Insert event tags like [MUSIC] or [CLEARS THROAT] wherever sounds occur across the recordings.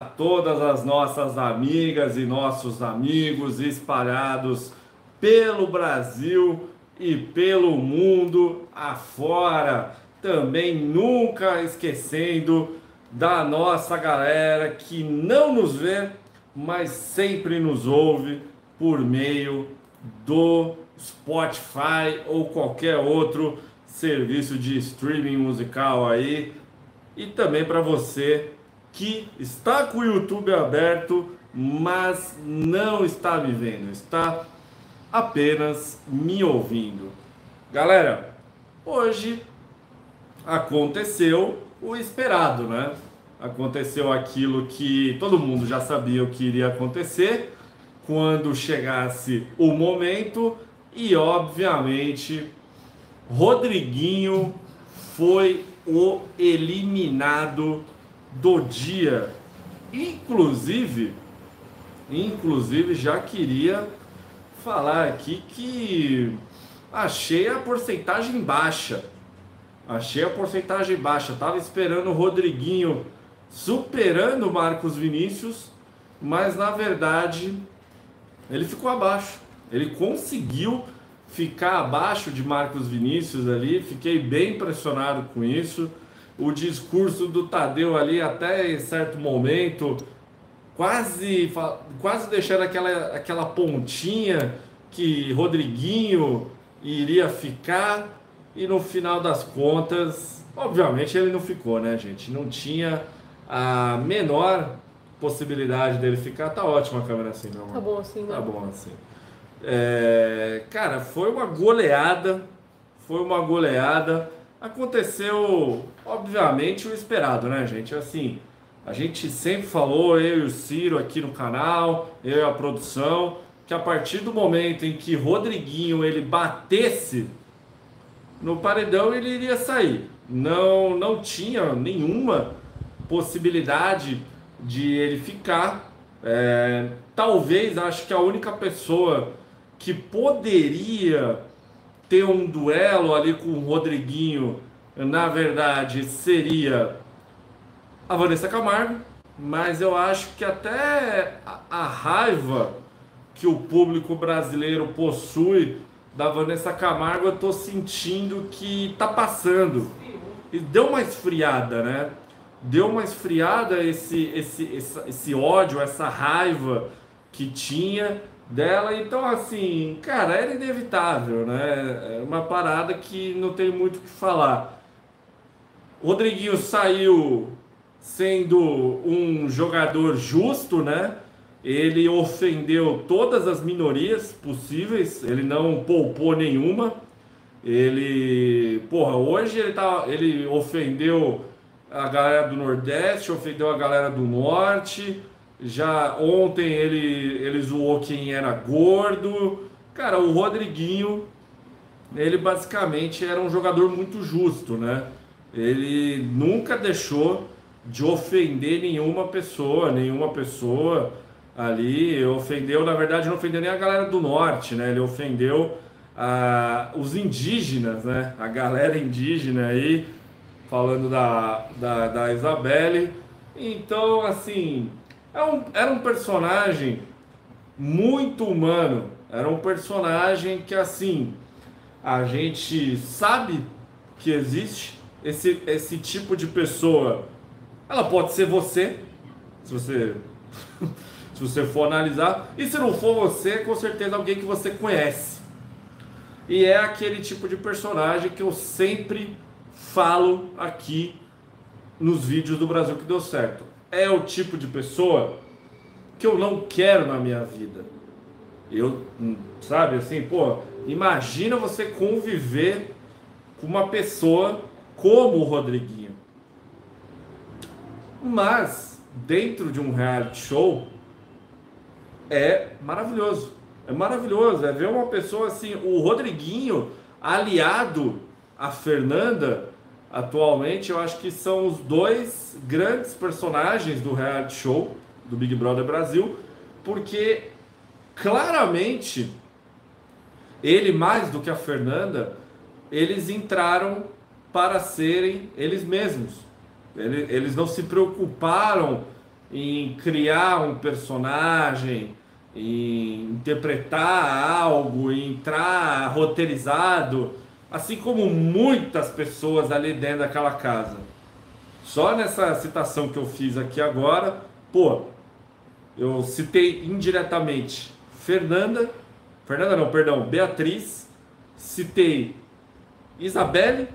a todas as nossas amigas e nossos amigos espalhados pelo Brasil e pelo mundo afora. Também nunca esquecendo da nossa galera que não nos vê, mas sempre nos ouve por meio do Spotify ou qualquer outro serviço de streaming musical aí. E também para você que está com o YouTube aberto, mas não está me vendo, está apenas me ouvindo. Galera, hoje aconteceu o esperado, né? Aconteceu aquilo que todo mundo já sabia o que iria acontecer quando chegasse o momento e obviamente Rodriguinho foi o eliminado do dia. Inclusive, inclusive já queria falar aqui que achei a porcentagem baixa. Achei a porcentagem baixa. Tava esperando o Rodriguinho superando o Marcos Vinícius, mas na verdade ele ficou abaixo. Ele conseguiu ficar abaixo de Marcos Vinícius ali. Fiquei bem impressionado com isso. O discurso do Tadeu ali, até em certo momento, quase, quase deixando aquela, aquela pontinha que Rodriguinho iria ficar. E no final das contas, obviamente ele não ficou, né, gente? Não tinha a menor possibilidade dele ficar. Tá ótima a câmera assim, não? Tá bom assim, né? Tá bom assim. É, cara, foi uma goleada. Foi uma goleada. Aconteceu, obviamente, o esperado, né, gente? Assim, a gente sempre falou, eu e o Ciro aqui no canal, eu e a produção, que a partir do momento em que Rodriguinho ele batesse no paredão, ele iria sair. Não, não tinha nenhuma possibilidade de ele ficar. É, talvez, acho que a única pessoa que poderia ter um duelo ali com o Rodriguinho, na verdade, seria a Vanessa Camargo, mas eu acho que até a, raiva que o público brasileiro possui da Vanessa Camargo, eu tô sentindo que tá passando. E deu uma esfriada, né? Deu uma esfriada esse, esse, esse, esse ódio, essa raiva que tinha dela. Então, assim, cara, era inevitável, né? É uma parada que não tem muito o que falar. Rodriguinho saiu sendo um jogador justo, né? Ele ofendeu todas as minorias possíveis, ele não poupou nenhuma. Ele, porra, hoje ele tá, ele ofendeu a galera do Nordeste, ofendeu a galera do Norte, já ontem ele, ele zoou quem era gordo. Cara, o Rodriguinho, ele basicamente era um jogador muito justo, né? Ele nunca deixou de ofender nenhuma pessoa, nenhuma pessoa ali. Ofendeu, na verdade, não ofendeu nem a galera do norte, né? Ele ofendeu ah, os indígenas, né? A galera indígena aí, falando da, da, da Isabelle. Então, assim, é um, era um personagem muito humano. Era um personagem que, assim, a gente sabe que existe esse, esse tipo de pessoa. Ela pode ser você, se você, [LAUGHS] se você for analisar. E se não for você, com certeza alguém que você conhece. E é aquele tipo de personagem que eu sempre falo aqui nos vídeos do Brasil que deu certo é o tipo de pessoa que eu não quero na minha vida. Eu, sabe, assim, pô, imagina você conviver com uma pessoa como o Rodriguinho. Mas, dentro de um reality show, é maravilhoso. É maravilhoso. É ver uma pessoa assim, o Rodriguinho aliado a Fernanda atualmente, eu acho que são os dois grandes personagens do reality show do Big Brother Brasil, porque claramente ele mais do que a Fernanda, eles entraram para serem eles mesmos. Eles não se preocuparam em criar um personagem, em interpretar algo, em entrar roteirizado, assim como muitas pessoas ali dentro daquela casa. Só nessa citação que eu fiz aqui agora, pô, eu citei indiretamente Fernanda, Fernanda não, perdão, Beatriz, citei Isabelle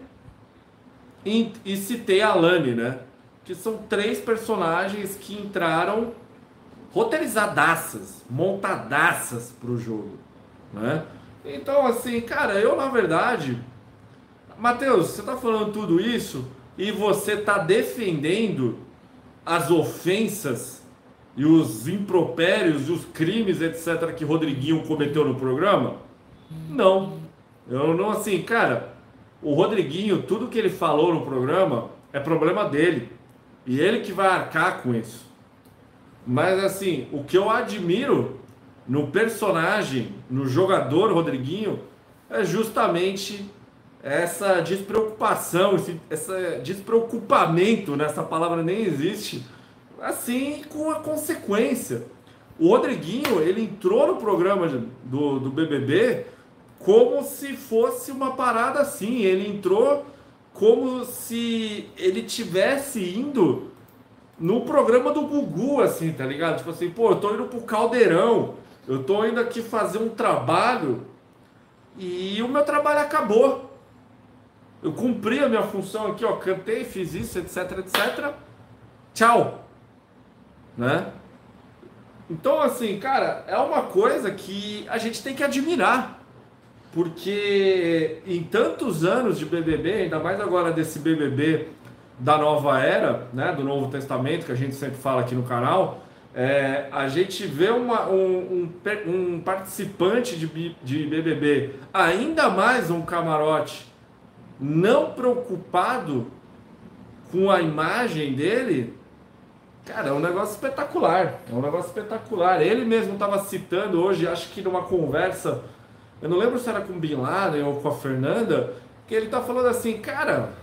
e, e citei a Alane, né? Que são três personagens que entraram roteirizadaças, montadaças para o jogo, né? Então, assim, cara, eu na verdade, Matheus, você tá falando tudo isso e você tá defendendo as ofensas e os impropérios e os crimes, etc., que Rodriguinho cometeu no programa? Não. Eu não, assim, cara, o Rodriguinho, tudo que ele falou no programa é problema dele. E ele que vai arcar com isso. Mas assim, o que eu admiro no personagem, no jogador Rodriguinho, é justamente essa despreocupação, esse essa despreocupamento, nessa né? palavra nem existe, assim com a consequência. O Rodriguinho, ele entrou no programa do, do BBB como se fosse uma parada assim, ele entrou como se ele tivesse indo no programa do Gugu, assim, tá ligado? Tipo assim, pô, eu tô indo pro caldeirão, eu tô indo aqui fazer um trabalho e o meu trabalho acabou. Eu cumpri a minha função aqui, ó, cantei, fiz isso, etc, etc. Tchau. Né? Então, assim, cara, é uma coisa que a gente tem que admirar porque em tantos anos de BBB, ainda mais agora desse BBB da nova era, né, do Novo Testamento, que a gente sempre fala aqui no canal, é, a gente vê uma, um, um, um, participante de, de BBB, ainda mais um camarote, não preocupado com a imagem dele, cara, é um negócio espetacular. É um negócio espetacular. Ele mesmo estava citando hoje, acho que numa conversa eu não lembro se era com Bin Laden ou com a Fernanda, que ele tá falando assim, cara,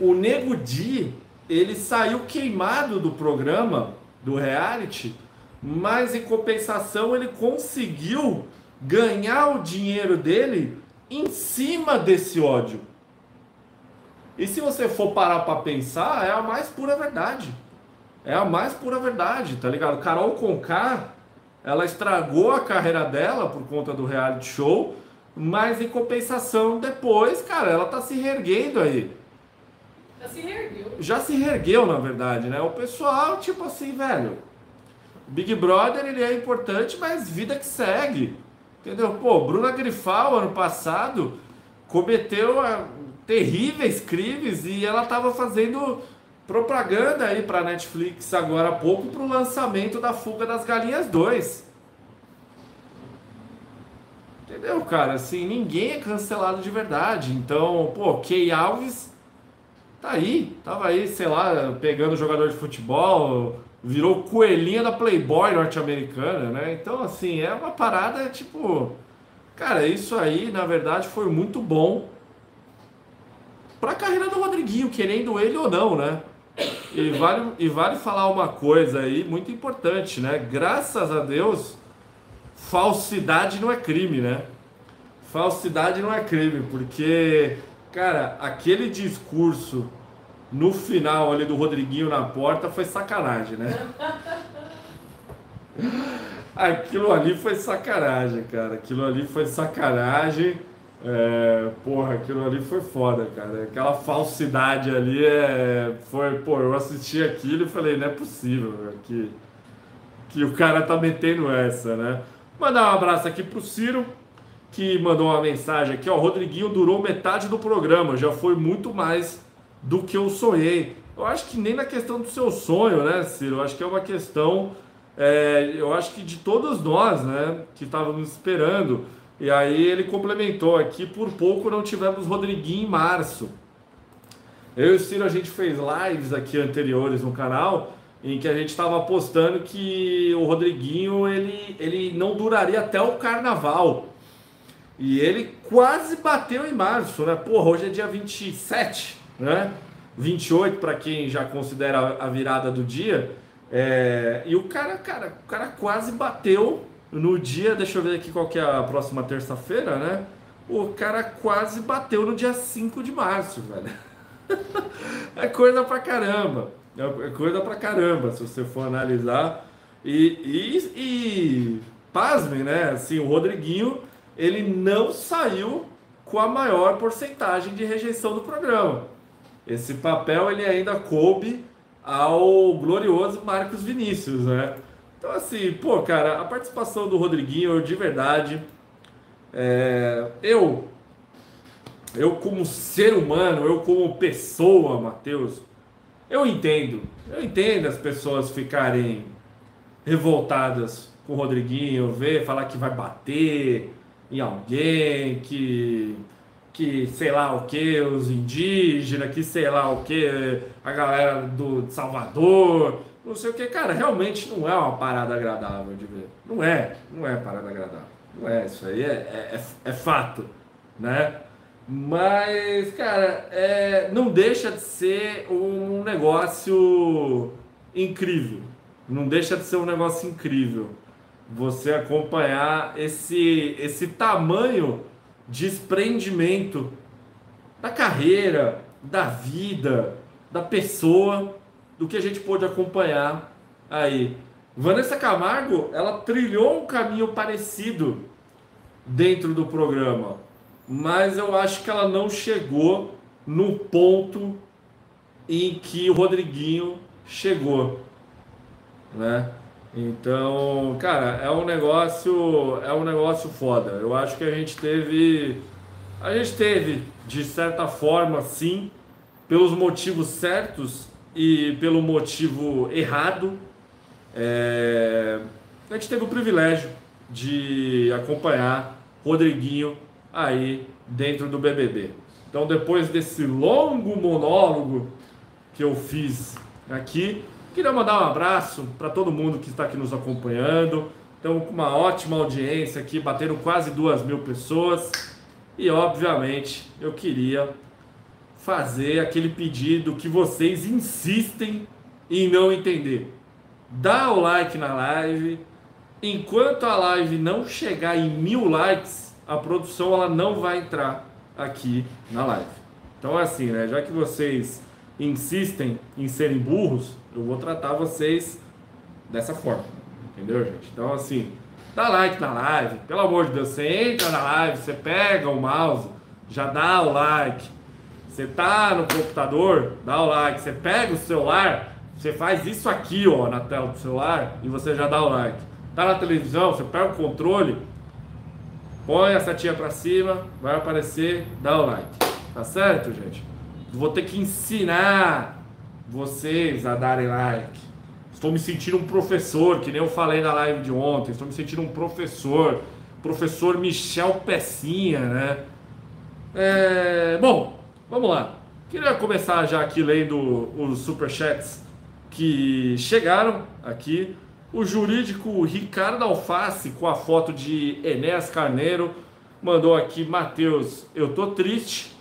o Nego Di, ele saiu queimado do programa, do reality, mas em compensação ele conseguiu ganhar o dinheiro dele em cima desse ódio. E se você for parar para pensar, é a mais pura verdade. É a mais pura verdade, tá ligado? Carol Conká ela estragou a carreira dela por conta do reality show, mas em compensação, depois, cara, ela tá se reerguendo aí. Já se reergueu. Já se reergueu, na verdade, né? O pessoal, tipo assim, velho. Big Brother, ele é importante, mas vida que segue. Entendeu? Pô, Bruna Grifal, ano passado, cometeu a, terríveis crimes e ela tava fazendo propaganda aí para Netflix agora há pouco para o lançamento da Fuga das Galinhas 2. Entendeu, cara? Assim, ninguém é cancelado de verdade. Então, pô, Key Alves tá aí, tava aí, sei lá, pegando jogador de futebol, virou coelhinha da Playboy norte-americana, né? Então, assim, é uma parada tipo. Cara, isso aí, na verdade, foi muito bom pra carreira do Rodriguinho, querendo ele ou não, né? E vale, e vale falar uma coisa aí muito importante, né? Graças a Deus, falsidade não é crime, né? Falsidade não é crime, porque, cara, aquele discurso no final ali do Rodriguinho na porta foi sacanagem, né? [LAUGHS] Aquilo ali foi sacanagem, cara. Aquilo ali foi sacanagem. É, porra, aquilo ali foi foda, cara. Aquela falsidade ali é, foi, pô, eu assisti aquilo e falei, não é possível que, que o cara tá metendo essa, né? Mandar um abraço aqui pro Ciro, que mandou uma mensagem aqui, ó. Rodriguinho durou metade do programa, já foi muito mais do que eu sonhei. Eu acho que nem na questão do seu sonho, né, Ciro? Eu acho que é uma questão, é, eu acho que de todos nós, né, que estávamos esperando. E aí ele complementou aqui, por pouco não tivemos Rodriguinho em março. Eu e o Ciro, a gente fez lives aqui anteriores no canal, em que a gente estava apostando que o Rodriguinho ele, ele não duraria até o carnaval. E ele quase bateu em março, né? Porra, hoje é dia 27, né? 28 para quem já considera a virada do dia. É, e o cara, cara, o cara quase bateu no dia, deixa eu ver aqui qual que é a próxima terça-feira, né? O cara quase bateu no dia 5 de março, velho. [LAUGHS] é coisa pra caramba. É coisa pra caramba, se você for analisar. E, e, e pasmem, né? Assim, o Rodriguinho, ele não saiu com a maior porcentagem de rejeição do programa. Esse papel ele ainda coube ao glorioso Marcos Vinícius, né? Então, assim, pô, cara, a participação do Rodriguinho, de verdade, é, eu, eu como ser humano, eu como pessoa, Matheus, eu entendo, eu entendo as pessoas ficarem revoltadas com o Rodriguinho, ver, falar que vai bater em alguém, que que sei lá o que, os indígenas, que sei lá o que, a galera do Salvador, não sei o que, cara, realmente não é uma parada agradável de ver. Não é, não é parada agradável. Não é, isso aí é, é, é, é fato, né? Mas, cara, é, não deixa de ser um negócio incrível. Não deixa de ser um negócio incrível. Você acompanhar esse, esse tamanho desprendimento da carreira, da vida, da pessoa, do que a gente pôde acompanhar aí. Vanessa Camargo, ela trilhou um caminho parecido dentro do programa, mas eu acho que ela não chegou no ponto em que o Rodriguinho chegou, né? Então, cara, é um negócio, é um negócio foda. Eu acho que a gente teve, a gente teve de certa forma, sim, pelos motivos certos e pelo motivo errado, é... a gente teve o privilégio de acompanhar Rodriguinho aí dentro do BBB. Então, depois desse longo monólogo que eu fiz aqui, Queria mandar um abraço para todo mundo que está aqui nos acompanhando. Estamos com uma ótima audiência aqui, batendo quase duas mil pessoas. E obviamente eu queria fazer aquele pedido que vocês insistem em não entender. Dá o like na live. Enquanto a live não chegar em mil likes, a produção ela não vai entrar aqui na live. Então é assim, né? Já que vocês insistem em serem burros, eu vou tratar vocês dessa forma. Entendeu, gente? Então, assim, dá like na live. Pelo amor de Deus, você entra na live, você pega o mouse, já dá o like. Você tá no computador, dá o like. Você pega o celular, você faz isso aqui, ó, na tela do celular e você já dá o like. Tá na televisão, você pega o controle, põe a setinha para cima, vai aparecer, dá o like. Tá certo, gente? Vou ter que ensinar vocês a darem like. Estou me sentindo um professor, que nem eu falei na live de ontem. Estou me sentindo um professor. Professor Michel Pecinha, né? É... Bom, vamos lá. Queria começar já aqui lendo os superchats que chegaram aqui. O jurídico Ricardo Alface, com a foto de Enéas Carneiro, mandou aqui: Matheus, eu tô triste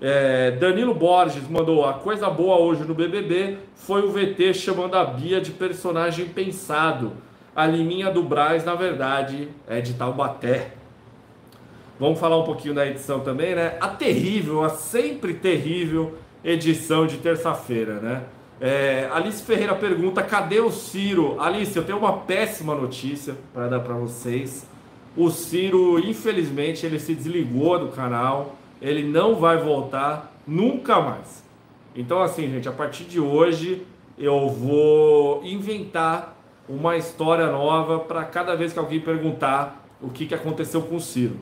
é, Danilo Borges mandou a coisa boa hoje no BBB foi o VT chamando a Bia de personagem pensado. A Liminha do Braz, na verdade, é de Taubaté. Vamos falar um pouquinho da edição também, né? A terrível, a sempre terrível edição de terça-feira, né? É, Alice Ferreira pergunta: cadê o Ciro? Alice, eu tenho uma péssima notícia para dar para vocês. O Ciro, infelizmente, ele se desligou do canal ele não vai voltar nunca mais. Então, assim, gente, a partir de hoje eu vou inventar uma história nova para cada vez que alguém perguntar o que, que aconteceu com o Ciro.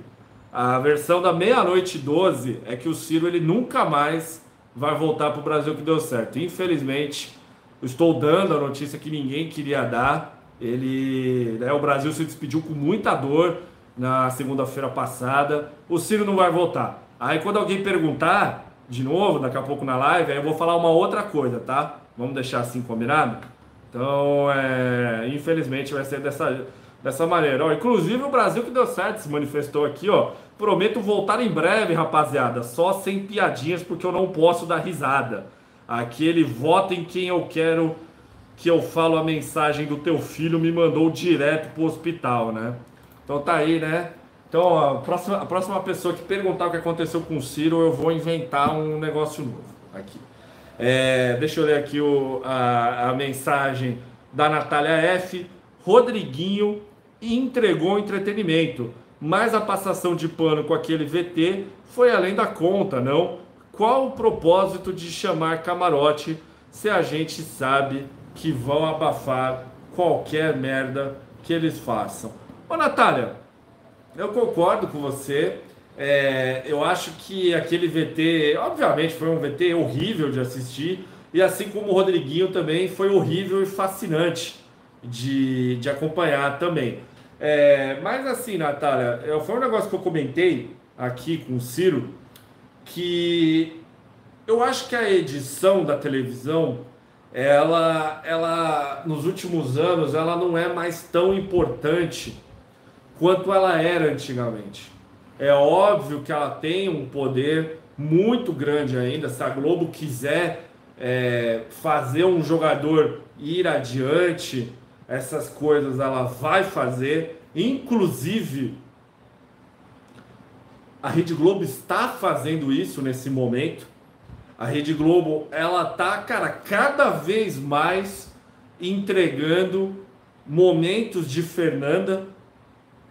A versão da meia-noite 12 é que o Ciro ele nunca mais vai voltar para o Brasil que deu certo. Infelizmente, estou dando a notícia que ninguém queria dar. Ele, né, o Brasil se despediu com muita dor na segunda-feira passada. O Ciro não vai voltar. Aí quando alguém perguntar, de novo, daqui a pouco na live, aí eu vou falar uma outra coisa, tá? Vamos deixar assim combinado? Então, é, infelizmente vai ser dessa, dessa maneira. Ó, inclusive o Brasil que deu certo se manifestou aqui, ó. Prometo voltar em breve, rapaziada. Só sem piadinhas, porque eu não posso dar risada. Aquele vota em quem eu quero que eu falo a mensagem do teu filho me mandou direto pro hospital, né? Então tá aí, né? Então a próxima, a próxima pessoa que perguntar o que aconteceu com o Ciro, eu vou inventar um negócio novo aqui. É, deixa eu ler aqui o, a, a mensagem da Natália F. Rodriguinho entregou entretenimento, mas a passação de pano com aquele VT foi além da conta, não? Qual o propósito de chamar camarote se a gente sabe que vão abafar qualquer merda que eles façam? Ô Natália, eu concordo com você. É, eu acho que aquele VT, obviamente, foi um VT horrível de assistir, e assim como o Rodriguinho também foi horrível e fascinante de, de acompanhar também. É, mas assim, Natália, foi um negócio que eu comentei aqui com o Ciro, que eu acho que a edição da televisão, ela, ela nos últimos anos, ela não é mais tão importante quanto ela era antigamente. É óbvio que ela tem um poder muito grande ainda. Se a Globo quiser é, fazer um jogador ir adiante, essas coisas ela vai fazer. Inclusive, a Rede Globo está fazendo isso nesse momento. A Rede Globo, ela tá, cara, cada vez mais entregando momentos de Fernanda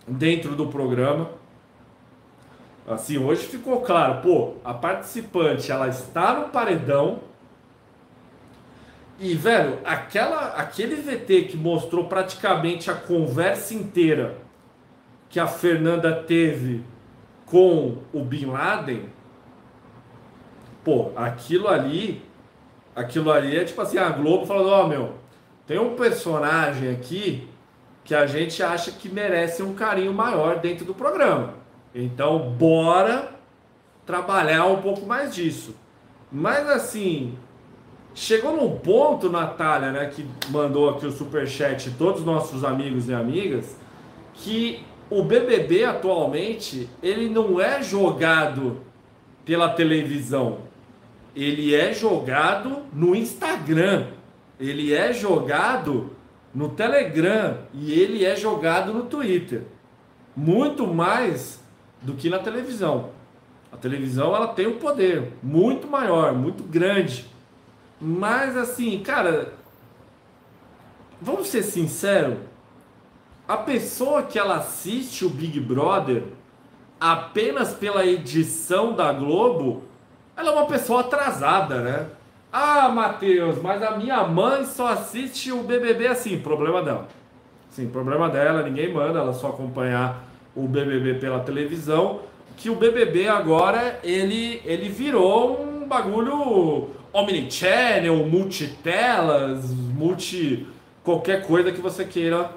dentro do programa. Assim, hoje ficou claro, pô, a participante, ela está no paredão. E, velho, aquela, aquele VT que mostrou praticamente a conversa inteira que a Fernanda teve com o Bin Laden, pô, aquilo ali, aquilo ali é tipo assim, a Globo falando, ó, oh, meu, tem um personagem aqui que a gente acha que merece um carinho maior dentro do programa. Então, bora trabalhar um pouco mais disso. Mas assim, chegou num ponto, Natália, né, que mandou aqui o super chat, todos os nossos amigos e amigas, que o BBB atualmente, ele não é jogado pela televisão. Ele é jogado no Instagram. Ele é jogado no Telegram e ele é jogado no Twitter. Muito mais do que na televisão. A televisão ela tem um poder muito maior, muito grande. Mas assim, cara, vamos ser sinceros, a pessoa que ela assiste o Big Brother apenas pela edição da Globo, ela é uma pessoa atrasada, né? Ah, Matheus, mas a minha mãe só assiste o BBB assim. Problema dela. Sim, problema dela, ninguém manda ela só acompanhar o BBB pela televisão. Que o BBB agora ele, ele virou um bagulho omnichannel, multitelas, multi. qualquer coisa que você queira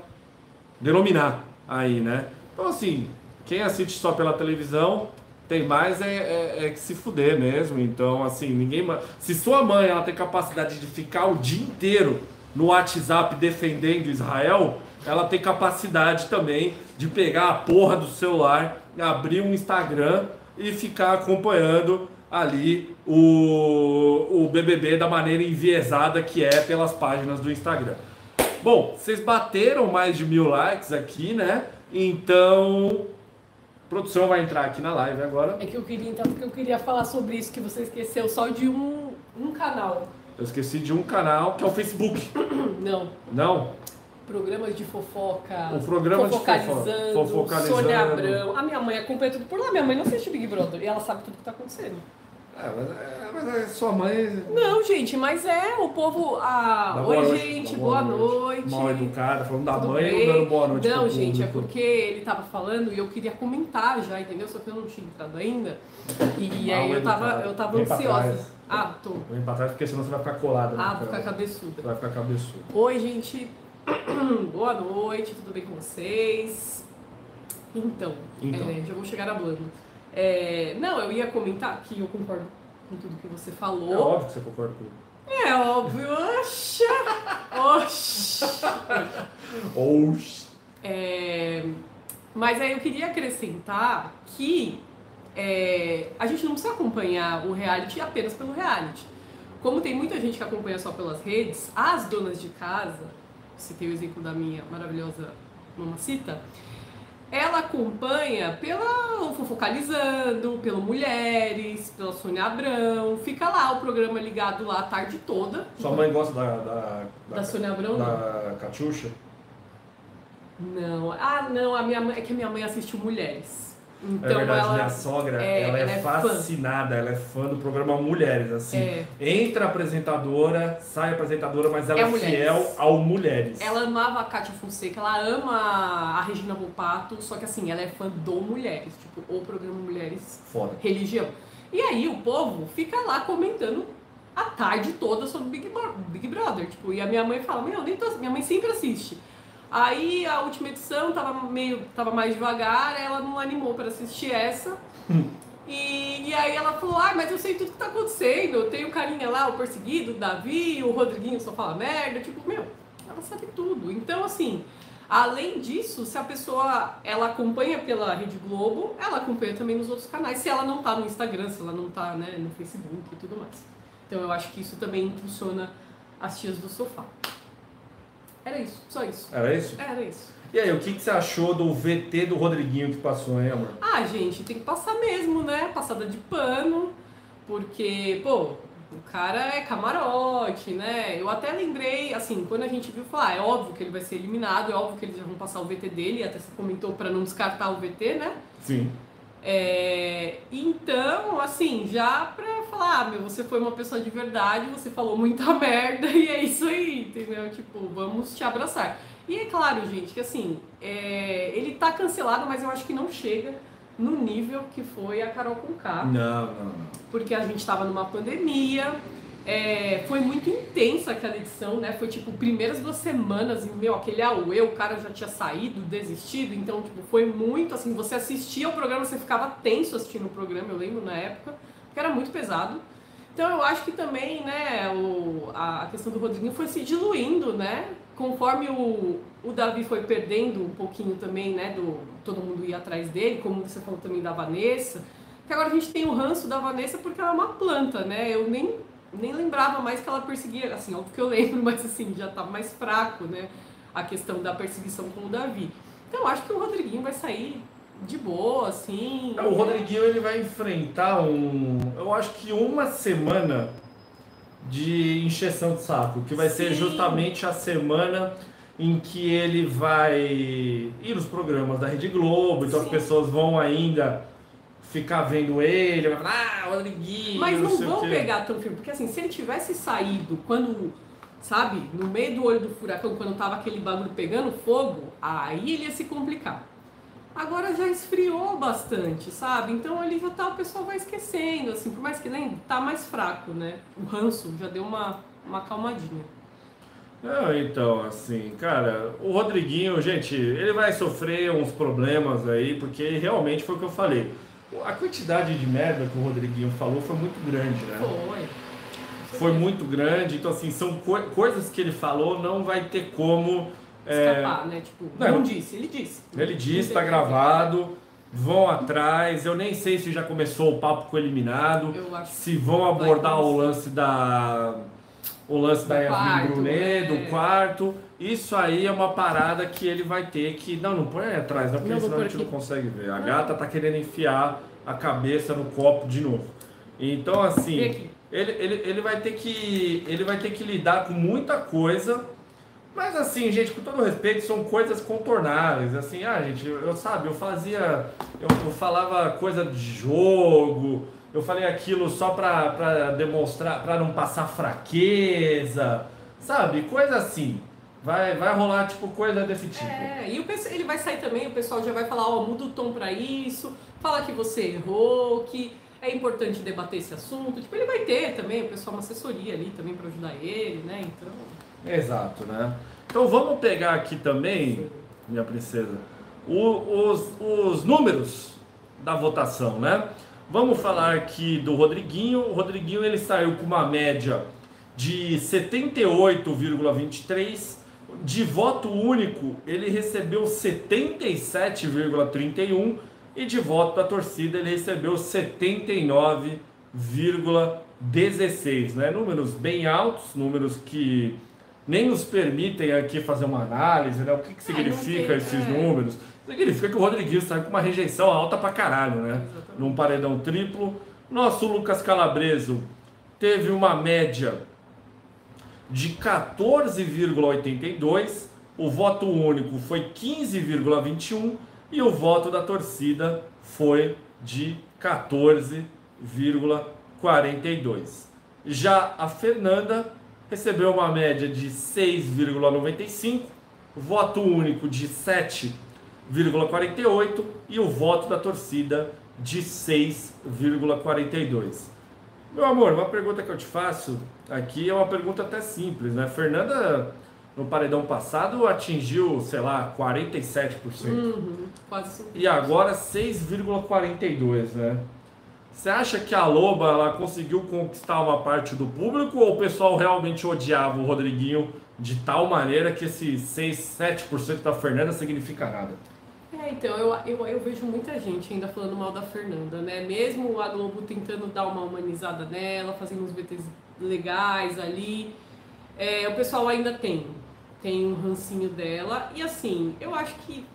denominar aí, né? Então, assim, quem assiste só pela televisão tem mais é, é, é, que se fuder mesmo. Então, assim, ninguém. Se sua mãe ela tem capacidade de ficar o dia inteiro no WhatsApp defendendo Israel, ela tem capacidade também de pegar a porra do celular, abrir um Instagram e ficar acompanhando ali o, o BBB da maneira enviesada que é pelas páginas do Instagram. Bom, vocês bateram mais de mil likes aqui, né? Então a produção vai entrar aqui na live agora. É que eu queria, então, porque eu queria falar sobre isso que você esqueceu só de um, um canal. Eu esqueci de um canal que é o Facebook. [COUGHS] Não. Não? Programas de fofoca. O programa fofocalizando, de fofoca. Fofocalizando. Sônia Abrão. A minha mãe acompanha tudo por lá. Minha mãe não assiste Big Brother e ela sabe tudo que tá acontecendo. É, mas, é, mas é sua mãe. Não, gente, mas é o povo. Ah, oi, noite, gente, boa, noite. noite. Mal educada, falando da Tudo mãe ou dando boa noite Não, gente, é porque ele tava falando e eu queria comentar já, entendeu? Só que eu não tinha entrado ainda. E Mal aí eu tava, educada. eu tava Vem ansiosa. Ah, tô. Vem pra trás, porque senão você vai ficar colada. Ah, vou ficar cabeçuda. Vai ficar cabeçudo. Oi, gente. [CLEARS THROAT] Boa noite, tudo bem com vocês? Então, Então. é, já vou chegar hablando. É, não, eu ia comentar que eu concordo com tudo que você É falou. óbvio que você concorda comigo. É óbvio. Oxa! Oxa! Oxi. É, mas aí eu queria acrescentar que é, a gente não precisa acompanhar o reality apenas pelo reality. como tem muita gente que acompanha só pelas redes, as donas de casa, citei o exemplo da minha maravilhosa mamacita, ela acompanha pela Fofocalizando, pelo Mulheres, pela Sônia Abrão. Fica lá o programa ligado lá a tarde toda. Sua mãe gosta da. Da, da Sônia Abrão? Da Catiuxa? Não. Ah, não. A minha mãe, é que a minha mãe assistiu Mulheres. Então, é verdade, ela, minha sogra, é, ela, é, ela é, fascinada, fã. ela é fã do programa Mulheres, assim. É. Entra apresentadora, sai apresentadora, mas ela é, fiel ao Mulheres. Ela amava a Kátia Fonseca, ela ama a Regina Volpato, só que assim, ela é fã do Mulheres, tipo, o programa Mulheres Foda. Religião. E aí o povo fica lá comentando a tarde toda sobre Big, Big Brother, tipo, e a minha mãe fala, meu, nem tô... minha mãe sempre assiste. Aí a última edição tava meio tava mais devagar, ela não animou para assistir essa. E, e aí ela falou, ah, mas eu sei tudo que tá acontecendo, eu tenho o carinha lá, o perseguido, o Davi, o Rodriguinho só fala merda, tipo, meu, ela sabe tudo. Então, assim, além disso, se a pessoa ela acompanha pela Rede Globo, ela acompanha também nos outros canais, se ela não tá no Instagram, se ela não tá né, no Facebook e tudo mais. Então eu acho que isso também impulsiona as tias do sofá. Era isso, só isso. Era isso? Era isso. E aí, o que, que você achou do VT do Rodriguinho que passou, hein, amor? Ah, gente, tem que passar mesmo, né? Passada de pano, porque, pô, o cara é camarote, né? Eu até lembrei, assim, quando a gente viu falar, é óbvio que ele vai ser eliminado, é óbvio que eles já vão passar o VT dele, até você comentou para não descartar o VT, né? Sim. É, então, assim, já pra falar, ah, meu, você foi uma pessoa de verdade, você falou muita [LAUGHS] merda e é isso aí, entendeu? Tipo, vamos te abraçar. E é claro, gente, que assim, é, ele tá cancelado, mas eu acho que não chega no nível que foi a Carol Conká. Não, não, não. Porque a gente tava numa pandemia, é, foi muito intensa aquela edição, né? Foi tipo, primeiras duas semanas, e meu, aquele auê, o cara já tinha saído, desistido, então, tipo, foi muito assim, você assistia o programa, você ficava tenso assistindo o programa, eu lembro na época, porque era muito pesado. Então eu acho que também, né, o, a questão do Rodriguinho foi se diluindo, né? Conforme o, o Davi foi perdendo um pouquinho também, né, do todo mundo ia atrás dele, como você falou também da Vanessa. Que agora a gente tem o ranço da Vanessa porque ela é uma planta, né? Eu nem nem lembrava mais que ela perseguia, assim, óbvio que eu lembro, [LAUGHS] mas assim, já tá mais fraco, né? A questão da perseguição com o Davi. Então eu acho que o Rodriguinho vai sair de boa, assim. É, o Rodriguinho ele vai enfrentar um. Eu acho que uma semana de encheção de saco, que vai Sim. ser justamente a semana em que ele vai ir nos programas da Rede Globo, então Sim. as pessoas vão ainda ficar vendo ele, vai falar, ah, Rodriguinho. Mas não, não vão pegar tão firme, porque assim, se ele tivesse saído quando, sabe, no meio do olho do furacão, quando tava aquele bagulho pegando fogo, aí ele ia se complicar. Agora já esfriou bastante, sabe? Então ali já tá, o pessoal vai esquecendo, assim, por mais que nem tá mais fraco, né? O ranço já deu uma, uma calmadinha. Não, então, assim, cara, o Rodriguinho, gente, ele vai sofrer uns problemas aí, porque realmente foi o que eu falei a quantidade de merda que o Rodriguinho falou foi muito grande, né? Foi. Foi muito grande, então assim, são co coisas que ele falou, não vai ter como. Escapar, é... né? Tipo, não, não, disse, ele disse. Ele disse, tá gravado, vão atrás. Eu nem sei se já começou o papo com o eliminado. se vão abordar o lance da. O lance do da Yasmin Brunet, é. do quarto. Isso aí é uma parada que ele vai ter que. Não, não põe aí atrás, não, porque não, senão a gente aqui. não consegue ver. A gata tá querendo enfiar a cabeça no copo de novo. Então, assim, ele, ele, ele, vai ter que, ele vai ter que lidar com muita coisa. Mas assim, gente, com todo respeito, são coisas contornáveis. Assim, ah, gente, eu, eu sabe, eu fazia. Eu, eu, falava coisa de jogo, eu falei aquilo só pra, pra demonstrar, pra não passar fraqueza, sabe? Coisa assim. Vai, vai rolar, tipo, coisa desse tipo. É, e o, ele vai sair também, o pessoal já vai falar, ó, muda o tom pra isso, fala que você errou, que é importante debater esse assunto. Tipo, ele vai ter também, o pessoal, uma assessoria ali também para ajudar ele, né? Então. Exato, né? Então vamos pegar aqui também, minha princesa, o, os, os números da votação, né? Vamos falar aqui do Rodriguinho. O Rodriguinho ele saiu com uma média de 78,23 de voto único, ele recebeu 77,31 e de voto da torcida ele recebeu 79,31. 16, né? Números bem altos, números que nem nos permitem aqui fazer uma análise, né? O que, que ah, significa tem, esses é. números? Significa que o Rodriguinho sai com uma rejeição alta pra caralho, né? Exatamente. Num paredão triplo. Nosso Lucas Calabreso teve uma média de 14,82, o voto único foi 15,21 e o voto da torcida foi de 14,42. Já a Fernanda recebeu uma média de 6,95, voto único de 7,48 e o voto da torcida de 6,42. Meu amor, uma pergunta que eu te faço aqui é uma pergunta até simples, né? Fernanda, no paredão passado, atingiu, sei lá, 47%. Uhum, quase E agora 6,42%, né? Você acha que a Loba ela conseguiu conquistar uma parte do público ou o pessoal realmente odiava o Rodriguinho de tal maneira que esse 6, 7% da Fernanda significa nada? É, então, eu, eu, eu vejo muita gente ainda falando mal da Fernanda, né? Mesmo a Globo tentando dar uma humanizada nela, fazendo uns VTs legais ali, é, o pessoal ainda tem, tem um rancinho dela. E assim, eu acho que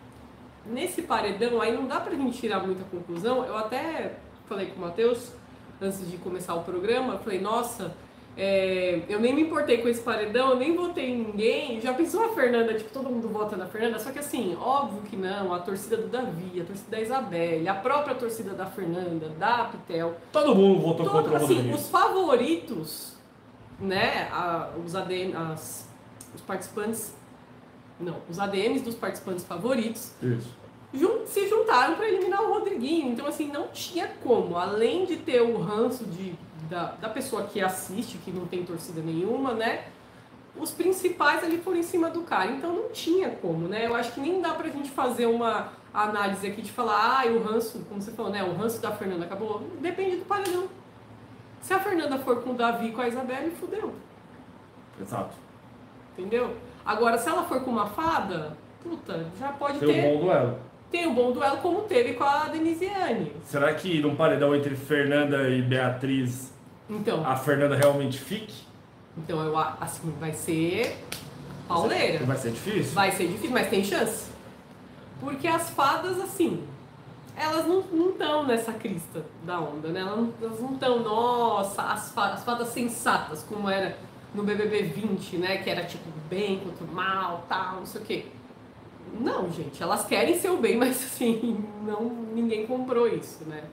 nesse paredão aí não dá pra gente tirar muita conclusão. Eu até falei com o Matheus antes de começar o programa, falei, nossa é, eu nem me importei com esse paredão, eu nem votei em ninguém. Já pensou a Fernanda, tipo, todo mundo vota na Fernanda? Só que assim, óbvio que não, a torcida do Davi, a torcida da Isabelle, a própria torcida da Fernanda, da Pitel. Todo mundo votou todo, contra o assim, Rodrigo. Os favoritos, né, a, os ADM, as, os participantes, não, os ADMs dos participantes favoritos. Isso se juntaram para eliminar o Rodriguinho. Então, assim, não tinha como. Além de ter o ranço de da, da pessoa que assiste, que não tem torcida nenhuma, né? Os principais ali foram em cima do cara. Então não tinha como, né? Eu acho que nem dá pra gente fazer uma análise aqui de falar, ah, o ranço, como você falou, né? O ranço da Fernanda acabou. Depende do paredão. Se a Fernanda for com o Davi e com a Isabelle, fudeu. Exato. Entendeu? Agora, se ela for com uma fada, puta, já pode tem ter. um bom duelo. Tem um bom duelo como teve com a Denisiane. Será que num paredão entre Fernanda e Beatriz então. A Fernanda realmente fique? Então, eu assim, vai ser pauleira. Vai ser difícil? Vai ser difícil, mas tem chance. Porque as fadas, assim, elas não estão nessa crista da onda, né? Elas não estão, nossa, as fadas, as fadas sensatas, como era no BBB 20, né? Que era tipo bem contra o mal, tal, não sei o quê. Não, gente, elas querem ser o bem, [LAUGHS] mas assim, não, ninguém comprou isso, né?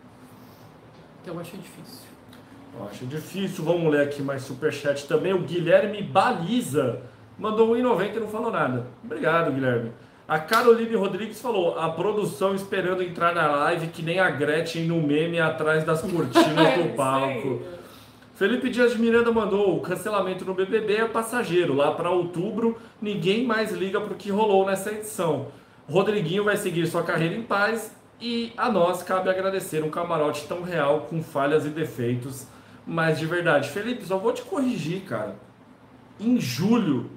Então eu acho difícil. Eu acho difícil. Vamos ler aqui mais superchat também. O Guilherme Baliza mandou 1,90 e não falou nada. Obrigado, Guilherme. A Caroline Rodrigues falou: a produção esperando entrar na live que nem a Gretchen no meme atrás das cortinas do [LAUGHS] palco. Felipe Dias de Miranda mandou: o cancelamento no BBB é passageiro. Lá para outubro, ninguém mais liga para o que rolou nessa edição. Rodriguinho vai seguir sua carreira em paz e a nós cabe agradecer um camarote tão real com falhas e defeitos mas de verdade, Felipe, só vou te corrigir, cara. Em julho,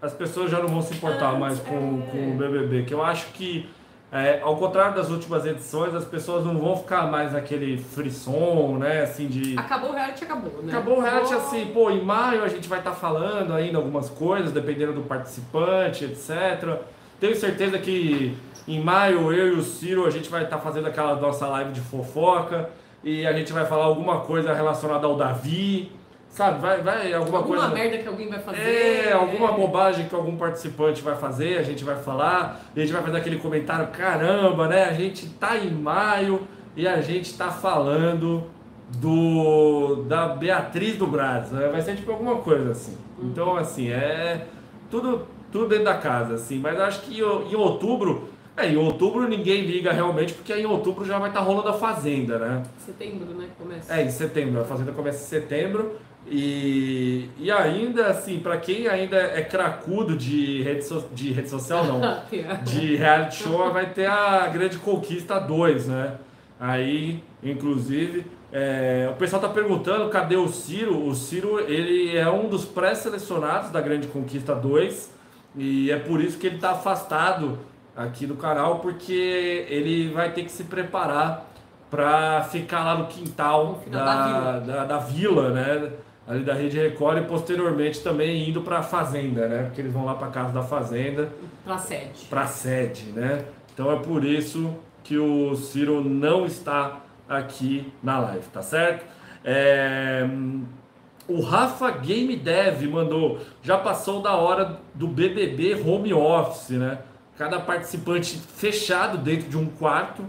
as pessoas já não vão se importar mais com, é. com o BBB. Que eu acho que, é, ao contrário das últimas edições, as pessoas não vão ficar mais naquele frisson, né? Assim, de. Acabou o reality, acabou, né? Acabou o reality, assim, pô, em maio a gente vai estar tá falando ainda algumas coisas, dependendo do participante, etc. Tenho certeza que em maio eu e o Ciro a gente vai estar tá fazendo aquela nossa live de fofoca e a gente vai falar alguma coisa relacionada ao Davi, sabe? Vai, vai alguma, alguma coisa. merda que alguém vai fazer. É, alguma bobagem que algum participante vai fazer, a gente vai falar, e a gente vai fazer aquele comentário, caramba, né? A gente tá em maio e a gente tá falando do da Beatriz do Braz, né? vai ser tipo alguma coisa assim. Então, assim, é tudo tudo dentro da casa, assim, mas acho que em outubro é, em outubro ninguém liga realmente, porque aí em outubro já vai estar tá rolando a Fazenda, né? Setembro, né? Começa. É, em setembro. A Fazenda começa em setembro. E, e ainda, assim, para quem ainda é cracudo de rede, so, de rede social, não, [LAUGHS] de reality show, vai ter a Grande Conquista 2, né? Aí, inclusive, é, o pessoal tá perguntando cadê o Ciro. O Ciro, ele é um dos pré-selecionados da Grande Conquista 2 e é por isso que ele tá afastado aqui do canal, porque ele vai ter que se preparar para ficar lá no quintal No da, da vila. da, da vila, né? Ali da Rede Record e posteriormente também indo para a Fazenda, né? Porque eles vão lá para casa da Fazenda Pra sede. para sede, né? Então é por isso que o Ciro não está aqui na live, tá certo? É, O Rafa Game Dev mandou, já passou da hora do BBB home office, né? Cada participante fechado dentro de um quarto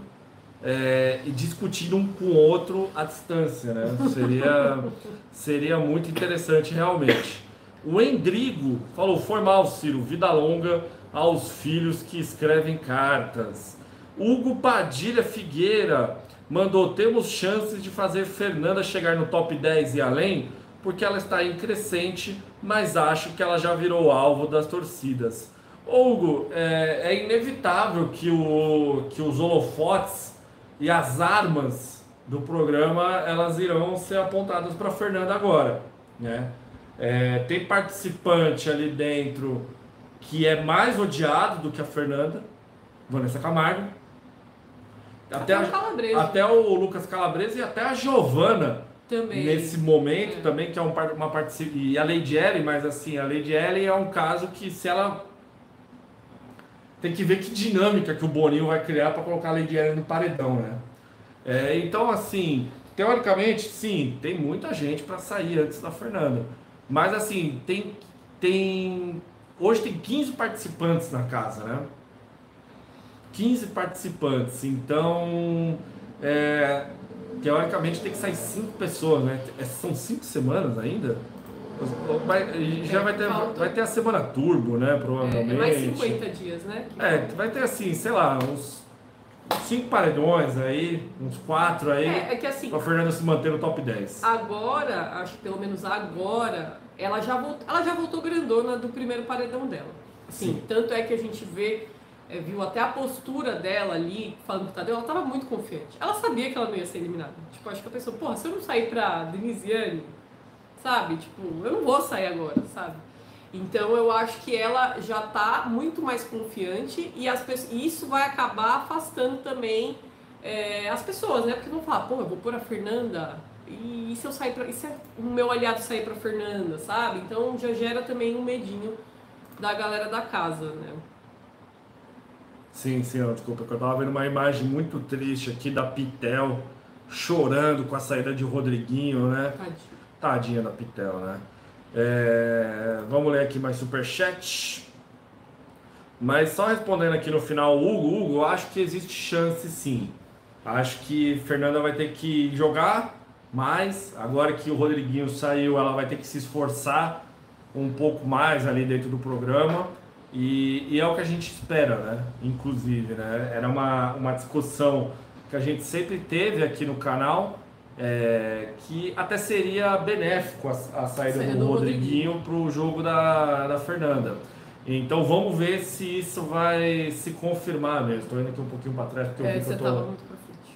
é, e discutindo um com o outro à distância, né? Seria, [LAUGHS] seria muito interessante realmente. O Endrigo falou: formal, Ciro, vida longa aos filhos que escrevem cartas. Hugo Padilha Figueira mandou: temos chances de fazer Fernanda chegar no top 10 e além, porque ela está em crescente, mas acho que ela já virou alvo das torcidas. Hugo, é, é inevitável que, o, que os holofotes e as armas do programa elas irão ser apontadas para Fernanda agora, né? É, tem participante ali dentro que é mais odiado do que a Fernanda, Vanessa Camargo. Até, Até o a- até o Lucas Calabresa e até a Giovana Também. nesse momento É. também, que é um, uma participação. E a Lady Ellen, mas assim, a Lady Ellen é um caso que se ela. Tem que ver que dinâmica que o Boninho vai criar para colocar a Lady Ellen no paredão, né? É, então, assim, teoricamente, sim, tem muita gente para sair antes da Fernanda. Mas, assim, tem, tem. Hoje tem 15 participantes na casa, né? 15 participantes. Então, é, teoricamente tem que sair 5 pessoas, né? É, São 5 semanas ainda? Já vai ter, vai ter a semana turbo, né? Provavelmente. é mais 50 dias, né? É, vai ter assim, sei lá, uns 5 paredões aí, uns 4 aí, É, é que assim, pra Fernanda se manter no top 10. agora, acho que pelo menos agora, ela já, voltou, ela já voltou grandona do primeiro paredão dela. Assim, Sim. tanto é que a gente vê, é, viu até a postura dela ali, falando que Tadeu, ela tava muito confiante. Ela sabia que ela não ia ser eliminada. Tipo, acho que a pessoa, porra, se eu não sair pra Denisiane, sabe? Tipo, eu não vou sair agora, sabe? Então eu acho que ela já tá muito mais confiante e as pessoas, isso vai acabar afastando também é, as pessoas, né? Porque vão falar, pô, eu vou pôr a Fernanda e, e se eu sair pra. E se o meu aliado sair pra Fernanda, sabe? Então já gera também um medinho da galera da casa, né? Sim, sim, ó, desculpa, eu tava vendo uma imagem muito triste aqui da Pitel chorando com a saída de Rodriguinho, né? Tadinho. Tadinha da Pitel, né? É, vamos ler aqui mais superchat. Mas só respondendo aqui no final, Hugo, Hugo, acho que existe chance sim. Acho que Fernanda vai ter que jogar mais. Agora que o Rodriguinho saiu, ela vai ter que se esforçar um pouco mais ali dentro do programa. E, e é o que a gente espera, né? Inclusive, né? Era uma, uma discussão que a gente sempre teve aqui no canal, é, que até seria benéfico a, a saída do, Rodriguinho para o jogo da, da Fernanda. Então vamos ver se isso vai se confirmar mesmo. Estou indo aqui um pouquinho para trás porque eu É, vi que eu tô...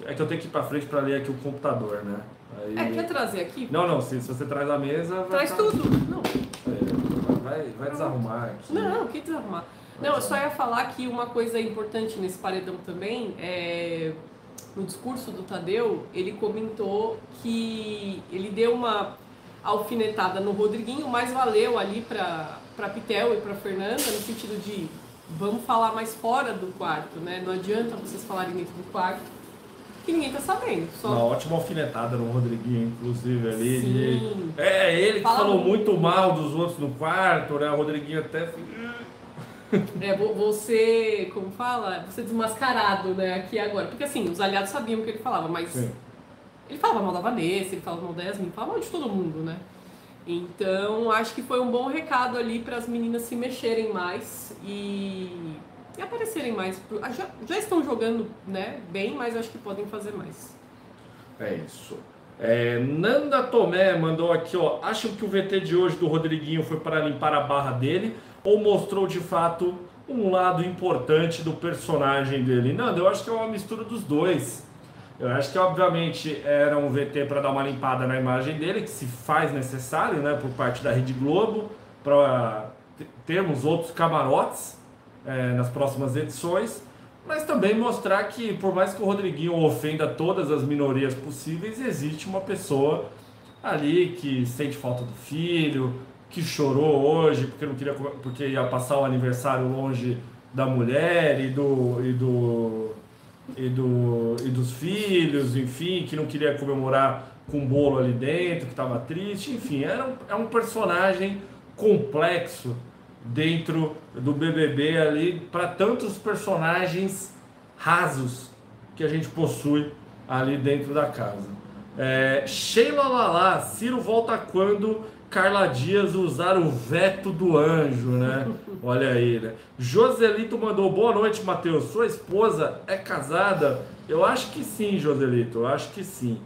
É que eu tenho que ir para frente para ler aqui o computador, né? Aí- É, quer trazer aqui? Não, não, se, se você traz a mesa. vai Traz tá- tudo. Não, É, vai, vai desarrumar aqui. Não, que desarrumar. Não, eu só ia falar que uma coisa importante nesse paredão também é. No discurso do Tadeu, ele comentou que ele deu uma alfinetada no Rodriguinho, mas valeu ali pra Pitel e pra Fernanda, no sentido de vamos falar mais fora do quarto, né? Não adianta vocês falarem dentro do quarto, que ninguém tá sabendo. Só Uma ótima alfinetada no Rodriguinho, inclusive, ali. de- Sim. É, ele que Fala falou muito. muito mal dos outros no quarto, né? O Rodriguinho até. [LAUGHS] É, vo- você, como fala? Você desmascarado, né, aqui agora. Porque assim, os aliados sabiam o que ele falava, mas Sim. ele falava mal da Vanessa, ele falava mal da Yasmin, falava mal de todo mundo, né? Então, acho que foi um bom recado ali para as meninas se mexerem mais e, e aparecerem mais. Ah, Já, já estão jogando, né, bem, mas acho que podem fazer mais. É isso. É, Nanda Tomé mandou aqui, ó. Acham que o VT de hoje do Rodriguinho foi para limpar a barra dele ou mostrou de fato um lado importante do personagem dele? Nanda, eu acho que é uma mistura dos dois. Eu acho que obviamente era um VT para dar uma limpada na imagem dele, que se faz necessário, né, por parte da Rede Globo, para termos outros camarotes é, nas próximas edições. mas também mostrar que, por mais que o Rodriguinho ofenda todas as minorias possíveis, existe uma pessoa ali que sente falta do filho, que chorou hoje porque não queria porque ia passar o aniversário longe da mulher e do e do e, do, e dos filhos, enfim, que não queria comemorar com bolo ali dentro, que estava triste, enfim, era um, é um personagem complexo dentro do BBB ali para tantos personagens rasos que a gente possui ali dentro da casa. É, Sheila Lala, Ciro volta quando Carla Dias usar o veto do anjo, né? [LAUGHS] Olha aí, né? Joselito mandou boa noite, Matheus. Sua esposa é casada? Eu acho que sim, Joselito. Eu acho que sim.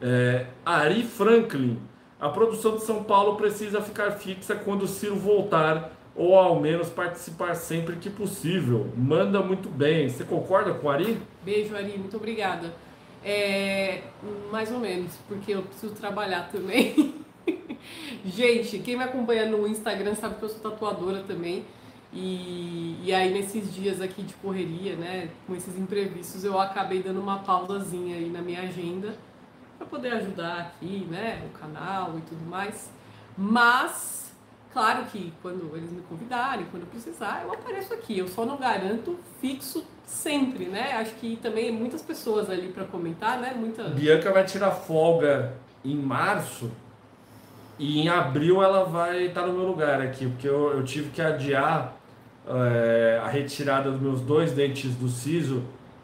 É, Ari Franklin, a produção de São Paulo precisa ficar fixa quando o Ciro voltar, ou ao menos participar sempre que possível. Manda muito bem. Você concorda com o Ari? Beijo, Ari, muito obrigada. É, mais ou menos, porque eu preciso trabalhar também. [LAUGHS] [LAUGHS] Gente, quem me acompanha no Instagram sabe que eu sou tatuadora também. E, e aí nesses dias aqui de correria, né, com esses imprevistos, eu acabei dando uma pausazinha aí na minha agenda para poder ajudar aqui, né, o canal e tudo mais. Mas, claro que quando eles me convidarem, quando eu precisar, eu apareço aqui. Eu só não garanto fixo sempre, né? Acho que também muitas pessoas ali para comentar, né? Muita... Bianca vai tirar folga em março e em abril ela vai estar no meu lugar aqui, porque eu, eu tive que adiar é, a retirada dos meus dois dentes do siso,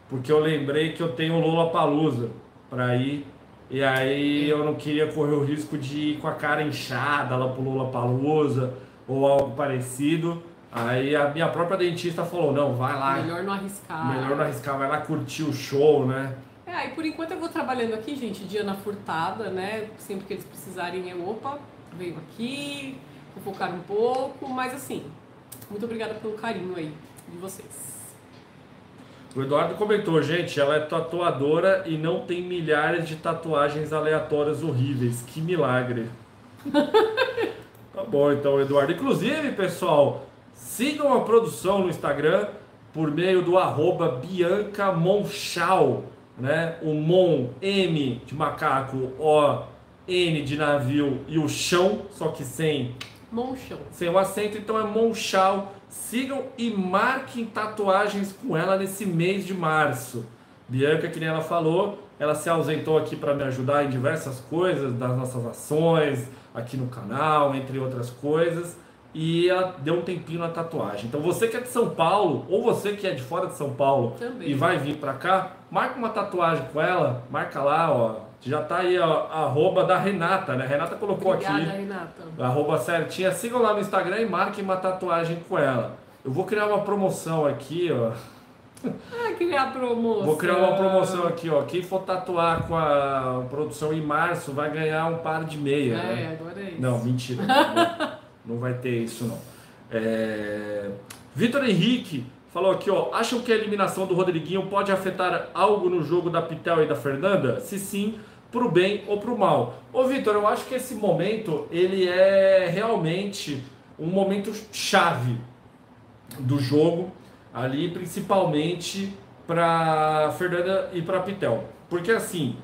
porque eu lembrei que eu tenho Lola Palusa para ir e aí eu não queria correr o risco de ir com a cara inchada lá pro Lula Palusa ou algo parecido. Aí a minha própria dentista falou, não, vai lá. Melhor não arriscar. Melhor não arriscar, vai lá curtir o show, né? É, aí por enquanto eu vou trabalhando aqui, gente, Diana Furtada, né? Sempre que eles precisarem, eu, opa, venho aqui, vou focar um pouco, mas assim, muito obrigada pelo carinho aí de vocês. O Eduardo comentou, gente, ela é tatuadora e não tem milhares de tatuagens aleatórias horríveis. Que milagre. [LAUGHS] tá bom, então, Eduardo. Inclusive, pessoal, sigam a produção no Instagram por meio do arroba Bianca Monchal, né? O Mon, M de macaco, O, N de navio e o chão, só que sem... Monchão. Sem o acento, então é Monchal Sigam e marquem tatuagens com ela nesse mês de março. Bianca, que nem ela falou, ela se ausentou aqui para me ajudar em diversas coisas, das nossas ações, aqui no canal, entre outras coisas. E ela deu um tempinho na tatuagem. Então você que é de São Paulo, ou você que é de fora de São Paulo Também. e vai vir para cá, marca uma tatuagem com ela, marca lá, ó. Já tá aí ó, a arroba da Renata, né? A Renata colocou Obrigada, aqui. Renata. Arroba certinha. Sigam lá no Instagram e marquem uma tatuagem com ela. Eu vou criar uma promoção aqui, ó. Ah, criar promoção. Vou criar uma promoção aqui, ó. Quem for tatuar com a produção em março vai ganhar um par de meia. É, né? agora é isso. Não, mentira. não, [LAUGHS] não vai ter isso, não. É... Vitor Henrique falou aqui, ó. Acham que a eliminação do Rodriguinho pode afetar algo no jogo da Pitel e da Fernanda? Se sim, pro bem ou pro mal. Ô, Vitor, eu acho que esse momento, ele é realmente um momento chave do jogo ali, principalmente para Fernanda e para Pitel. Porque assim,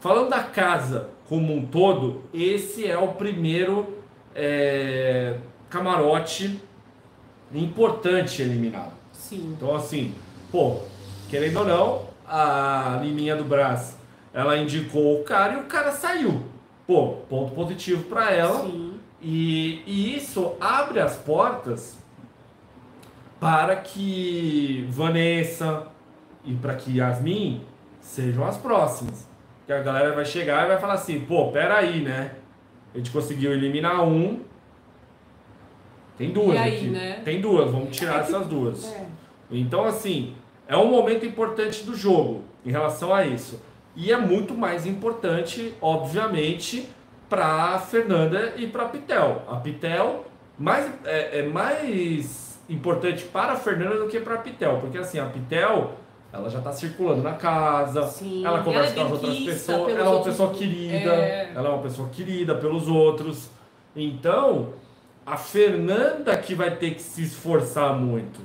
falando da casa como um todo, esse é o primeiro é, camarote importante eliminado. Sim. Então assim, pô, querendo ou não, a Liminha do Brás, ela indicou o cara e o cara saiu. Pô, ponto positivo para ela. Sim. E, e isso abre as portas para que Vanessa e para que Yasmin sejam as próximas. Que a galera vai chegar e vai falar assim, pô, peraí, né? A gente conseguiu eliminar um. Tem duas aí, aqui. né? Tem duas, vamos tirar É que- essas duas. É. Então, assim, é um momento importante do jogo em relação a isso. E é muito mais importante, obviamente, para Fernanda e para Pitel. A Pitel mais, é, é mais importante para a Fernanda do que para a Pitel, porque assim, a Pitel ela já está circulando na casa, Sim, ela conversa ela é com as outras pessoas, ela é uma outros- pessoa querida, É. ela é uma pessoa querida pelos outros. Então, a Fernanda que vai ter que se esforçar muito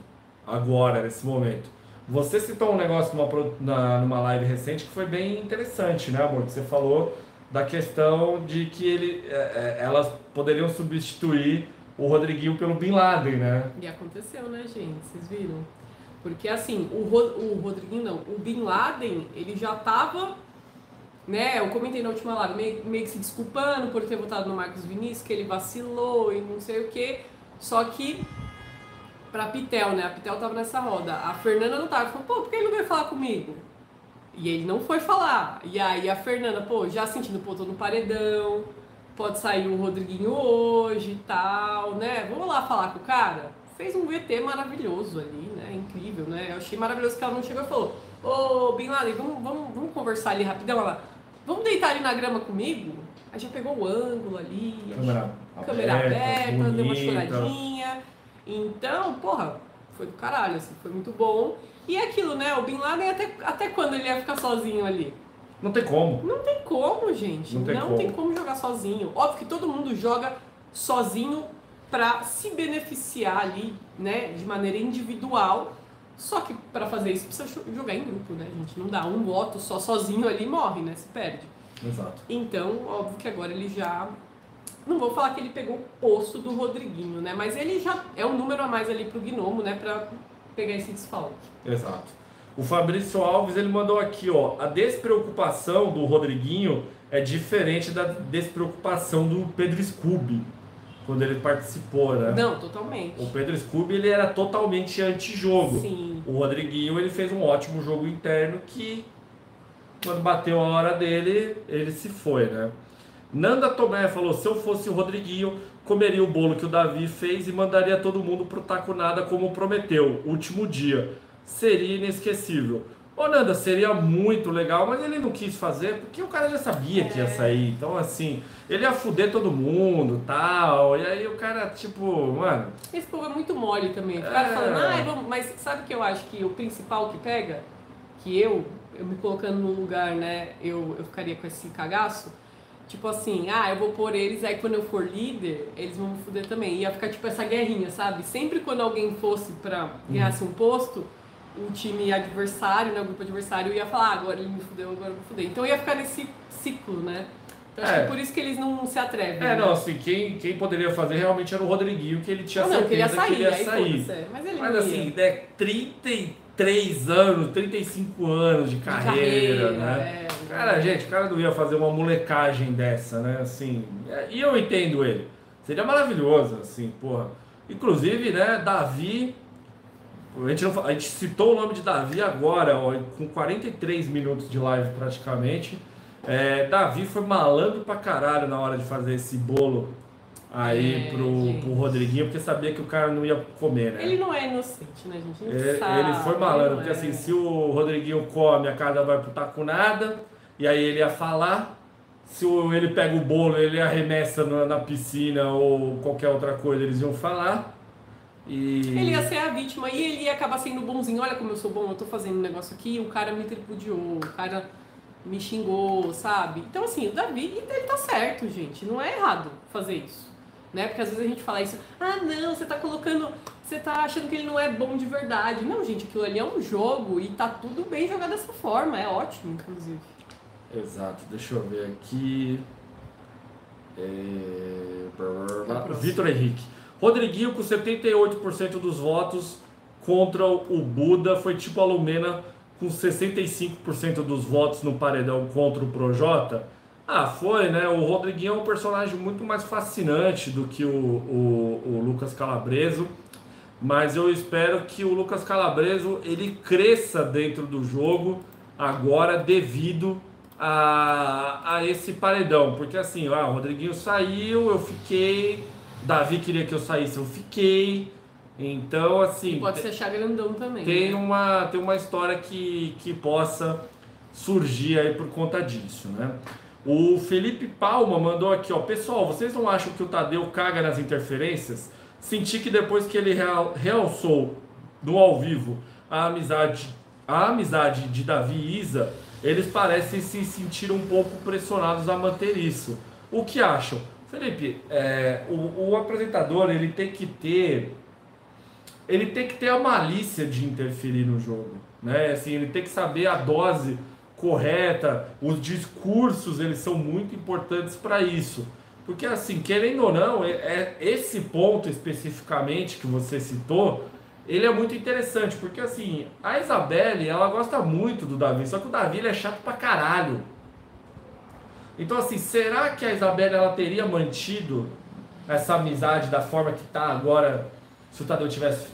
agora, nesse momento. Você citou um negócio numa, na- numa live recente que foi bem interessante, né, amor? Que você falou da questão de que ele, é, é, elas poderiam substituir o Rodriguinho pelo Bin Laden, né? E aconteceu, né, gente? Vocês viram? Porque assim, o, Ro- o Rodriguinho não, o Bin Laden, ele já tava, né? Eu comentei na última live, meio, meio que se desculpando por ter votado no Marcos Vinícius, que ele vacilou e não sei o quê. Só que pra Pitel, né? A Pitel tava nessa roda. A Fernanda não tava. Falou, pô, por que ele não veio falar comigo? E ele não foi falar. E aí a Fernanda, pô, já sentindo, pô, tô no paredão, pode sair o Rodriguinho hoje e tal, né? Vamos lá falar com o cara? Fez um VT maravilhoso ali, né? Incrível, né? Eu achei maravilhoso que ela não chegou e falou, ô Bin Laden, vamos, vamos, vamos conversar ali rapidão, ela, vamos deitar ali na grama comigo? Aí já pegou o ângulo ali, Câmera, câmera aberta, deu uma bonita. choradinha. Então, porra, foi do caralho, assim, foi muito bom. E é aquilo, né? O Bin Laden, até, até quando ele ia ficar sozinho ali? Não tem como. Não tem como, gente. Não Não, tem tem, como. como. jogar sozinho. Óbvio que todo mundo joga sozinho pra se beneficiar ali, né? De maneira individual. Só que pra fazer isso precisa jo- jogar em grupo, né, gente? Não dá um voto só sozinho ali e morre, né? Se perde. Exato. Então, óbvio que agora ele já. Não vou falar que ele pegou o posto do Rodriguinho, né? Mas ele já é um número a mais ali pro Gnomo, né? Pra pegar esse desfalque. Exato. O Fabrício Alves ele mandou aqui, ó, a despreocupação do Rodriguinho é diferente da despreocupação do Pedro Scooby quando ele participou, né? Não, totalmente. O Pedro Scooby ele era totalmente anti-jogo. Sim. O Rodriguinho ele fez um ótimo jogo interno que quando bateu a hora dele, ele se foi, né? Nanda Tomé falou: se eu fosse o Rodriguinho, comeria o bolo que o Davi fez e mandaria todo mundo pro taco nada como prometeu, último dia. Seria inesquecível. Ô Nanda, seria muito legal, mas ele não quis fazer porque o cara já sabia que ia sair. Então, assim, ele ia fuder todo mundo tal. E aí o cara, tipo, mano, Esse povo é muito mole também. O cara É. falando, ah, vamos... mas sabe o que eu acho que o principal que pega? Que eu, eu me colocando no lugar, né, eu, eu ficaria com esse cagaço. Tipo assim, ah, eu vou pôr eles, aí quando eu for líder, eles vão me fuder também. Ia ficar tipo essa guerrinha, sabe? Sempre quando alguém fosse pra ganhasse um posto, o time adversário, né, o grupo adversário ia falar, ah, agora ele me fudeu, agora eu vou fuder. Então ia ficar nesse ciclo, né? Então acho É. que é por isso que eles não se atrevem. É, né? não, assim, quem, quem poderia fazer realmente era o Rodriguinho, que ele tinha Não, não, que ele ia certeza sair, que ele ia aí sair. é. Mas ele Mas assim, né, 33 anos, 35 anos de carreira, né? é, Cara, gente, o cara não ia fazer uma molecagem dessa, né? Assim, é, e eu entendo ele. Seria maravilhoso, assim, porra. Inclusive, né, Davi. A gente, não a gente citou o nome de Davi agora, ó, com 43 minutos de live praticamente. É, Davi foi malandro pra caralho na hora de fazer esse bolo aí É, pro, gente. pro Rodriguinho, porque sabia que o cara não ia comer, né? Ele não é inocente, né, gente? Ele, sabe, ele foi malandro, porque é. assim, se o Rodriguinho come, a casa vai pro taco nada, e aí ele ia falar. Se o- ele pega o bolo, ele arremessa na, na piscina ou qualquer outra coisa, eles iam falar. E. Ele ia ser a vítima e ele ia acabar sendo bonzinho. Olha como eu sou bom, eu tô fazendo um negócio aqui, o cara me tripudiou, o cara me xingou, sabe? Então, assim, o Davi, ele tá certo, gente. Não é errado fazer isso. Né? Porque às vezes a gente fala isso, ah, não, você tá colocando. Você tá achando que ele não é bom de verdade. Não, gente, aquilo ali é um jogo e tá tudo bem jogar dessa forma. É ótimo, inclusive. Exato, deixa eu ver aqui. É... próximo. Vitor Henrique. Rodriguinho com 78% dos votos contra o Buda foi tipo a Lumena com 65% dos votos no paredão contra o Projota. Ah, foi, né? O Rodriguinho é um personagem muito mais fascinante do que o, o, o Lucas Calabreso. Mas eu espero que o Lucas Calabreso ele cresça dentro do jogo agora devido a, a esse paredão. Porque assim, ah, o Rodriguinho saiu, eu fiquei. Davi queria que eu saísse, eu fiquei. Então, assim. Pode se achar grandão também. Tem né? uma, tem uma história que, que possa surgir aí por conta disso, né? O Felipe Palma mandou aqui, ó. Pessoal, vocês não acham que o Tadeu caga nas interferências? Senti que depois que ele real- realçou no ao vivo a amizade, a amizade de Davi e Isa, eles parecem se sentir um pouco pressionados a manter isso. O que acham? Felipe, é, o, o apresentador ele tem que ter ele tem que ter a malícia de interferir no jogo, né? Assim, ele tem que saber a dose correta, os discursos, eles são muito importantes para isso. Porque assim, querendo ou não, é, é, esse ponto especificamente que você citou, ele é muito interessante, porque assim, a Isabelle, ela gosta muito do Davi, só que o Davi ele é chato pra caralho. Então assim, será que a Isabelle ela teria mantido essa amizade da forma que tá agora se o Tadeu tivesse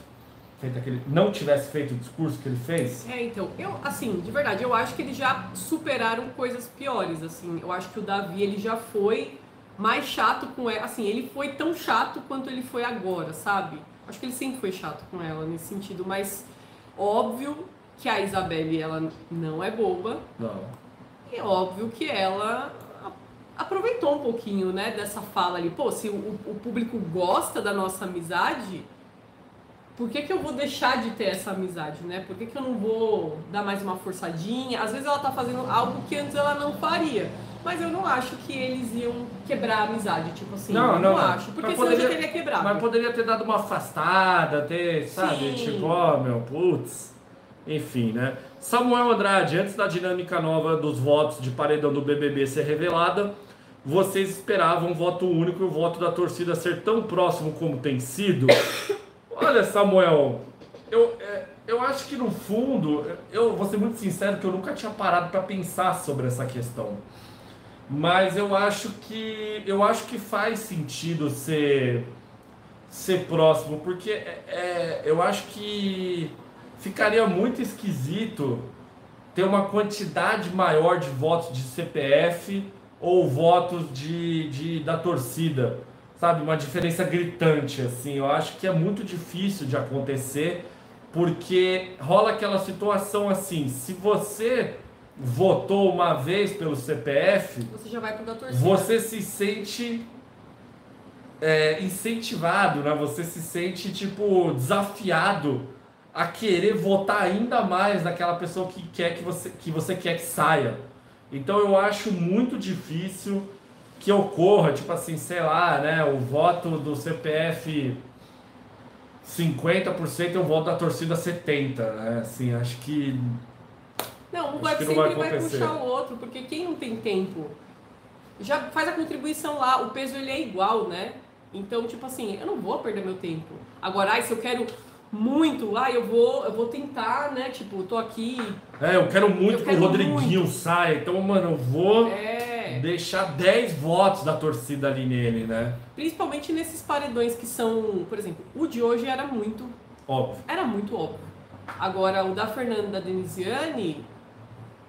feito aquele, não tivesse feito o discurso que ele fez? É, então, eu, assim, de verdade, eu acho que eles já superaram coisas piores, assim. Eu acho que o Davi, ele já foi mais chato com ela, assim, ele foi tão chato quanto ele foi agora, sabe? Acho que ele sempre foi chato com ela nesse sentido, mas óbvio que a Isabelle, ela não é boba. Não. E óbvio que ela aproveitou um pouquinho, né, dessa fala ali. Pô, se o, o público gosta da nossa amizade, por que, que eu vou deixar de ter essa amizade, né? Por que, que eu não vou dar mais uma forçadinha? Às vezes ela tá fazendo algo que antes ela não faria. Mas eu não acho que eles iam quebrar a amizade, tipo assim. Não, não, não acho. Porque senão poderia, já teria quebrado. Mas poderia ter dado uma afastada, ter, sabe? Sim. Tipo, ó, oh, meu, putz. Enfim, né? Samuel Andrade, antes da dinâmica nova dos votos de paredão do BBB ser revelada, vocês esperavam um voto único e o voto da torcida ser tão próximo como tem sido? Olha, Samuel, eu, é, eu acho que no fundo, eu vou ser muito sincero que eu nunca tinha parado para pensar sobre essa questão. Mas eu acho que eu acho que faz sentido ser ser próximo, porque é, é, eu acho que ficaria muito esquisito ter uma quantidade maior de votos de CPF ou votos de, de da torcida, sabe? Uma diferença gritante, assim. Eu acho que é muito difícil de acontecer, porque rola aquela situação assim, se você votou uma vez pelo CPF, você já vai pro da torcida. Você se sente é, incentivado, né? Você se sente tipo desafiado a querer votar ainda mais naquela pessoa que quer que você que você quer que saia. Então eu acho muito difícil que ocorra, tipo assim, sei lá, né, o voto do CPF 50% e o voto da torcida 70, né? Assim, acho que não, um vai sempre vai, vai, puxar o outro, porque quem não tem tempo já faz a contribuição lá, o peso ele é igual, né? Então, tipo assim, eu não vou perder meu tempo. Agora, ai, se eu quero muito, ah, eu vou, eu vou tentar, né? Tipo, tô aqui. É, eu quero muito eu que o Rodriguinho muito. saia. Então, mano, eu vou é. deixar 10 votos da torcida ali nele, né? Principalmente nesses paredões que são, por exemplo, o de hoje era muito óbvio. Era muito óbvio. Agora, o da Fernanda da Denisiane,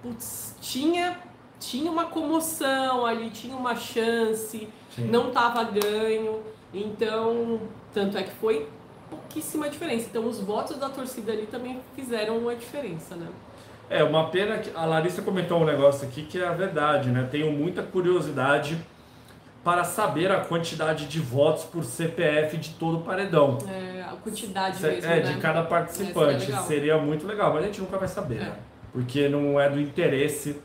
putz, tinha, tinha uma comoção ali, tinha uma chance, Sim. não tava ganho. Então, tanto é que foi pouquíssima diferença. Então, os votos da torcida ali também fizeram uma diferença, né? É, uma pena que a Larissa comentou um negócio aqui que é a verdade, né? Tenho muita curiosidade para saber a quantidade de votos por CPF de todo o paredão. É, a quantidade mesmo, É, né? de cada participante. Seria, seria, muito legal, mas a gente nunca vai saber, é. né? Porque não é do interesse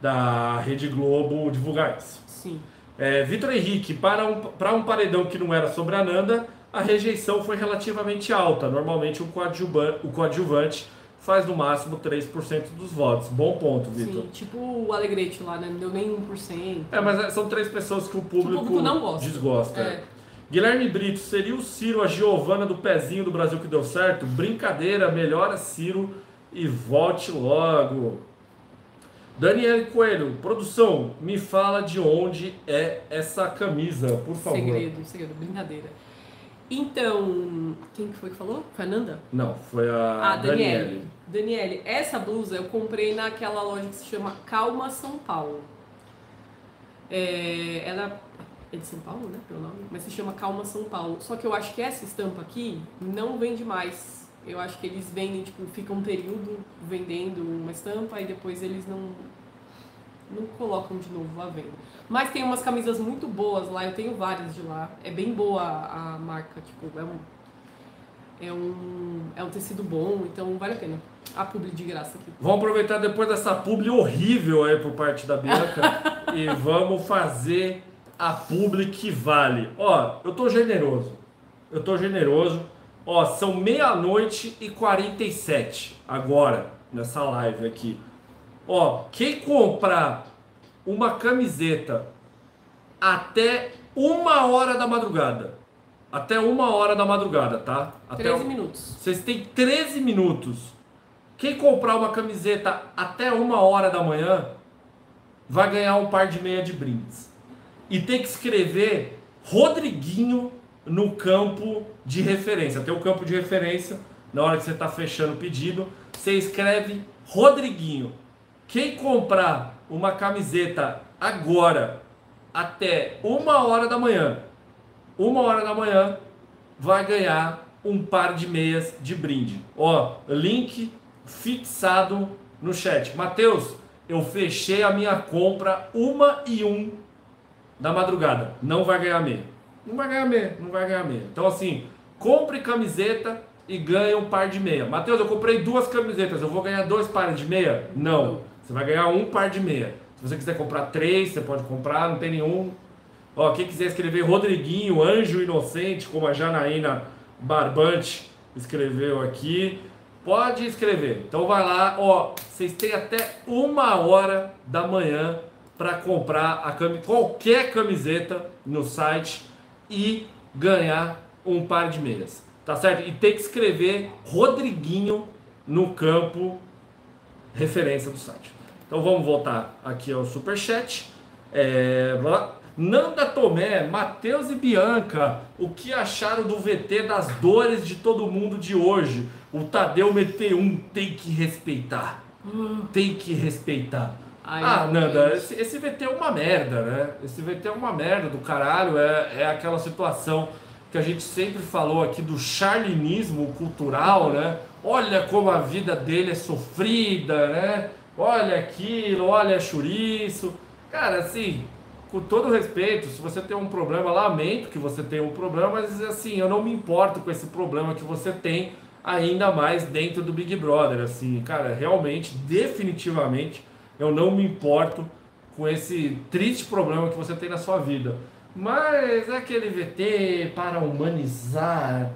da Rede Globo divulgar isso. Sim. É, Vitor Henrique, para um, para um paredão que não era sobre a Nanda, a rejeição foi relativamente alta. Normalmente o coadjuvante, o coadjuvante faz no máximo 3% dos votos. Bom ponto, Vitor. Sim, tipo o Alegrete lá, né? Não deu nem 1%. É, mas é, são três pessoas que o público, que o público não gosta. desgosta. É. Guilherme Brito, seria o Ciro a Giovana do pezinho do Brasil que deu certo? Brincadeira, melhora Ciro e volte logo. Daniel Coelho, produção, me fala de onde é essa camisa, por favor. Segredo, segredo, brincadeira. Então, quem que foi que falou? Fernanda? Não, foi a ah, Daniele. Daniele, essa blusa eu comprei naquela loja que se chama Calma São Paulo. É, ela é de São Paulo, né, pelo nome, mas se chama Calma São Paulo. Só que eu acho que essa estampa aqui não vende mais. Eu acho que eles vendem, tipo, fica um período vendendo uma estampa e depois eles não não colocam de novo à venda. Mas tem umas camisas muito boas lá, eu tenho várias de lá. É bem boa a marca, tipo, é um, é um, é um tecido bom, então vale a pena. A publi de graça aqui. Vamos aproveitar depois dessa publi horrível aí por parte da Bianca [LAUGHS] e vamos fazer a publi que vale. Ó, eu tô generoso. Eu tô generoso Ó, são meia-noite e 47 agora, nessa live aqui. Ó, quem comprar uma camiseta até uma hora da madrugada, até uma hora da madrugada, tá? Até 13 minutos. Vocês têm 13 minutos. Quem comprar uma camiseta até uma hora da manhã vai ganhar um par de meia de brindes. E tem que escrever Rodriguinho no campo de referência. Tem o campo de referência na hora que você está fechando o pedido. Você escreve Rodriguinho. Quem comprar uma camiseta agora até uma hora da manhã, uma hora da manhã, vai ganhar um par de meias de brinde. Ó, link fixado no chat. Mateus, eu fechei a minha compra uma e um da madrugada. Não vai ganhar meia. Não vai ganhar meia, não vai ganhar meia. Então assim, compre camiseta e ganhe um par de meia. Mateus, eu comprei duas camisetas, eu vou ganhar dois pares de meia? Não. Você vai ganhar um par de meia. Se você quiser comprar três, você pode comprar, não tem nenhum. Ó, quem quiser escrever Rodriguinho, Anjo Inocente, como a Janaína Barbante escreveu aqui, pode escrever. Então vai lá, ó, vocês têm até uma hora da manhã para comprar a cam... qualquer camiseta no site e ganhar um par de meias. Tá certo? E tem que escrever Rodriguinho no campo referência do site. Então vamos voltar aqui ao superchat. É... Nanda Tomé, Matheus e Bianca, o que acharam do VT das dores de todo mundo de hoje? O Tadeu meteu um, tem que respeitar. Tem que respeitar. Ai, ah, Nanda, esse, esse VT é uma merda, né? Esse VT é uma merda do caralho. É, é aquela situação que a gente sempre falou aqui do charlinismo cultural, né? Olha como a vida dele é sofrida, né? Olha aquilo, olha chouriço. Cara, assim, com todo respeito, se você tem um problema, lamento que você tenha um problema, mas assim, eu não me importo com esse problema que você tem, ainda mais dentro do Big Brother. Assim, cara, realmente, definitivamente, eu não me importo com esse triste problema que você tem na sua vida. Mas é aquele VT para humanizar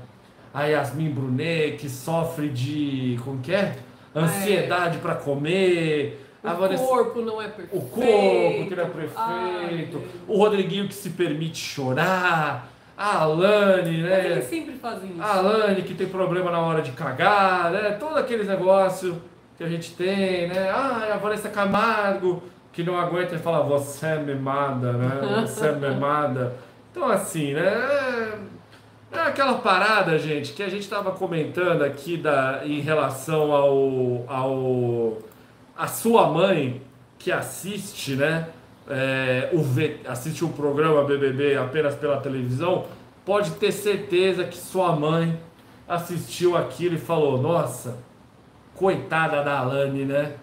a Yasmin Brunet, que sofre de. como que é? Ansiedade para comer. O Vanessa- corpo não é perfeito. o corpo que não é Ai, prefeito, Deus. o Rodriguinho que se permite chorar, a Alane, Mas eles né? sempre fazem isso. A Alane que tem problema na hora de cagar, né? Todo aqueles negócios que a gente tem, né? Ah, a Vanessa Camargo que não aguenta e fala, você é mimada, né? Você é [LAUGHS] mimada. Então assim, né? É aquela parada, gente, que a gente estava comentando aqui da, em relação ao, ao a sua mãe que assiste, né? é, o assiste o programa BBB apenas pela televisão, pode ter certeza que sua mãe assistiu aquilo e falou: Nossa, coitada da Alane, né?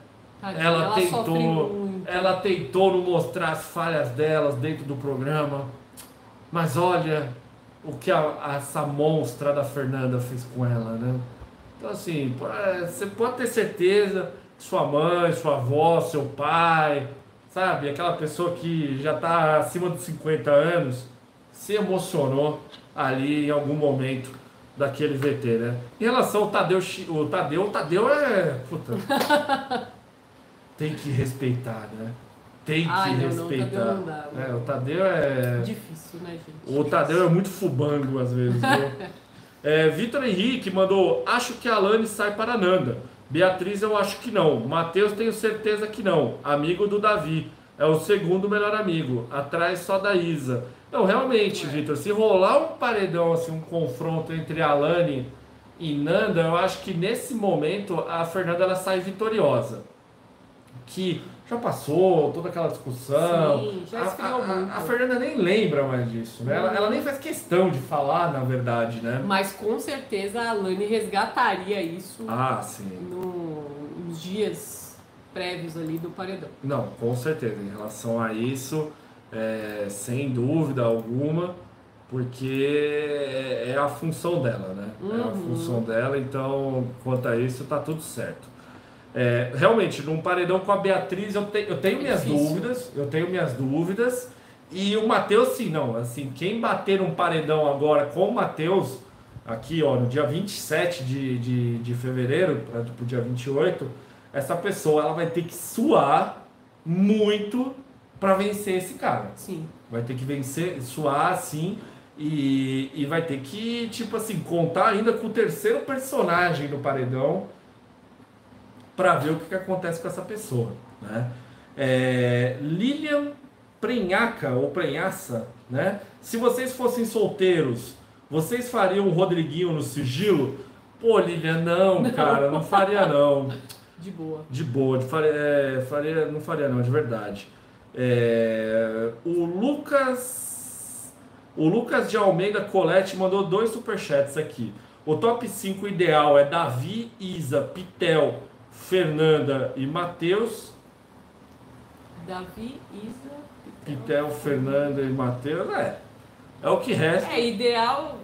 Ela, sofre tentou, ela tentou não mostrar as falhas delas dentro do programa, mas olha o que a- essa monstra da Fernanda fez com ela, né? Então assim, é, você pode ter certeza que sua mãe, sua avó, seu pai, sabe, aquela pessoa que já está acima dos 50 anos, se emocionou ali em algum momento daquele VT, né? Em relação ao Tadeu, o Tadeu, o Tadeu é, puta, [LAUGHS] tem que respeitar, né? Tem que Ai, não, não, respeitar. Tadeu não dá, É, o Tadeu é Difícil, né, gente? o Tadeu é muito fubango às vezes. [LAUGHS] É, Vitor Henrique mandou: Acho que a Alane sai para Nanda. Beatriz, eu acho que não. Matheus, tenho certeza que não. Amigo do Davi. É o segundo melhor amigo. Atrás só da Isa. Não, realmente, Ué. Vitor, se rolar um paredão, assim, um confronto entre a Alane e Nanda, eu acho que nesse momento a Fernanda ela sai vitoriosa. Que já passou toda aquela discussão. Sim, já A- esfriou a, muito. a Fernanda nem lembra mais disso, né? Ela, ela nem faz questão de falar, na verdade, né? Mas com certeza a Lani resgataria isso Ah, sim. no- nos dias prévios ali do paredão. Não, com certeza. Em relação a isso, é, sem dúvida alguma, porque é é a função dela, né? É a Uhum. função dela, então, quanto a isso, tá tudo certo. É, realmente, num paredão com a Beatriz, eu, te- eu tenho É minhas difícil. dúvidas, eu tenho minhas dúvidas, e o Matheus, sim, não, assim, quem bater num paredão agora com o Matheus, aqui, ó, no dia 27 de, de, de fevereiro, para o dia 28, essa pessoa ela vai ter que suar muito para vencer esse cara. Sim. Vai ter que vencer, suar assim, e, e vai ter que, tipo assim, contar ainda com o terceiro personagem no paredão para ver o que, que acontece com essa pessoa, né? É, Lilian Prenhaca ou Prenhaça, né? Se vocês fossem solteiros, vocês fariam um Rodriguinho no sigilo? Pô, Lilian, não, cara, não faria não. De boa. De boa, de faria, é, faria, não faria não, de verdade. É, o Lucas. O Lucas de Almeida Colette mandou dois superchats aqui. O top 5 ideal é Davi, Isa, Pitel, Fernanda e Matheus. Davi, Isa, Pitel, Fernanda e Matheus, é. É o que resta. É ideal.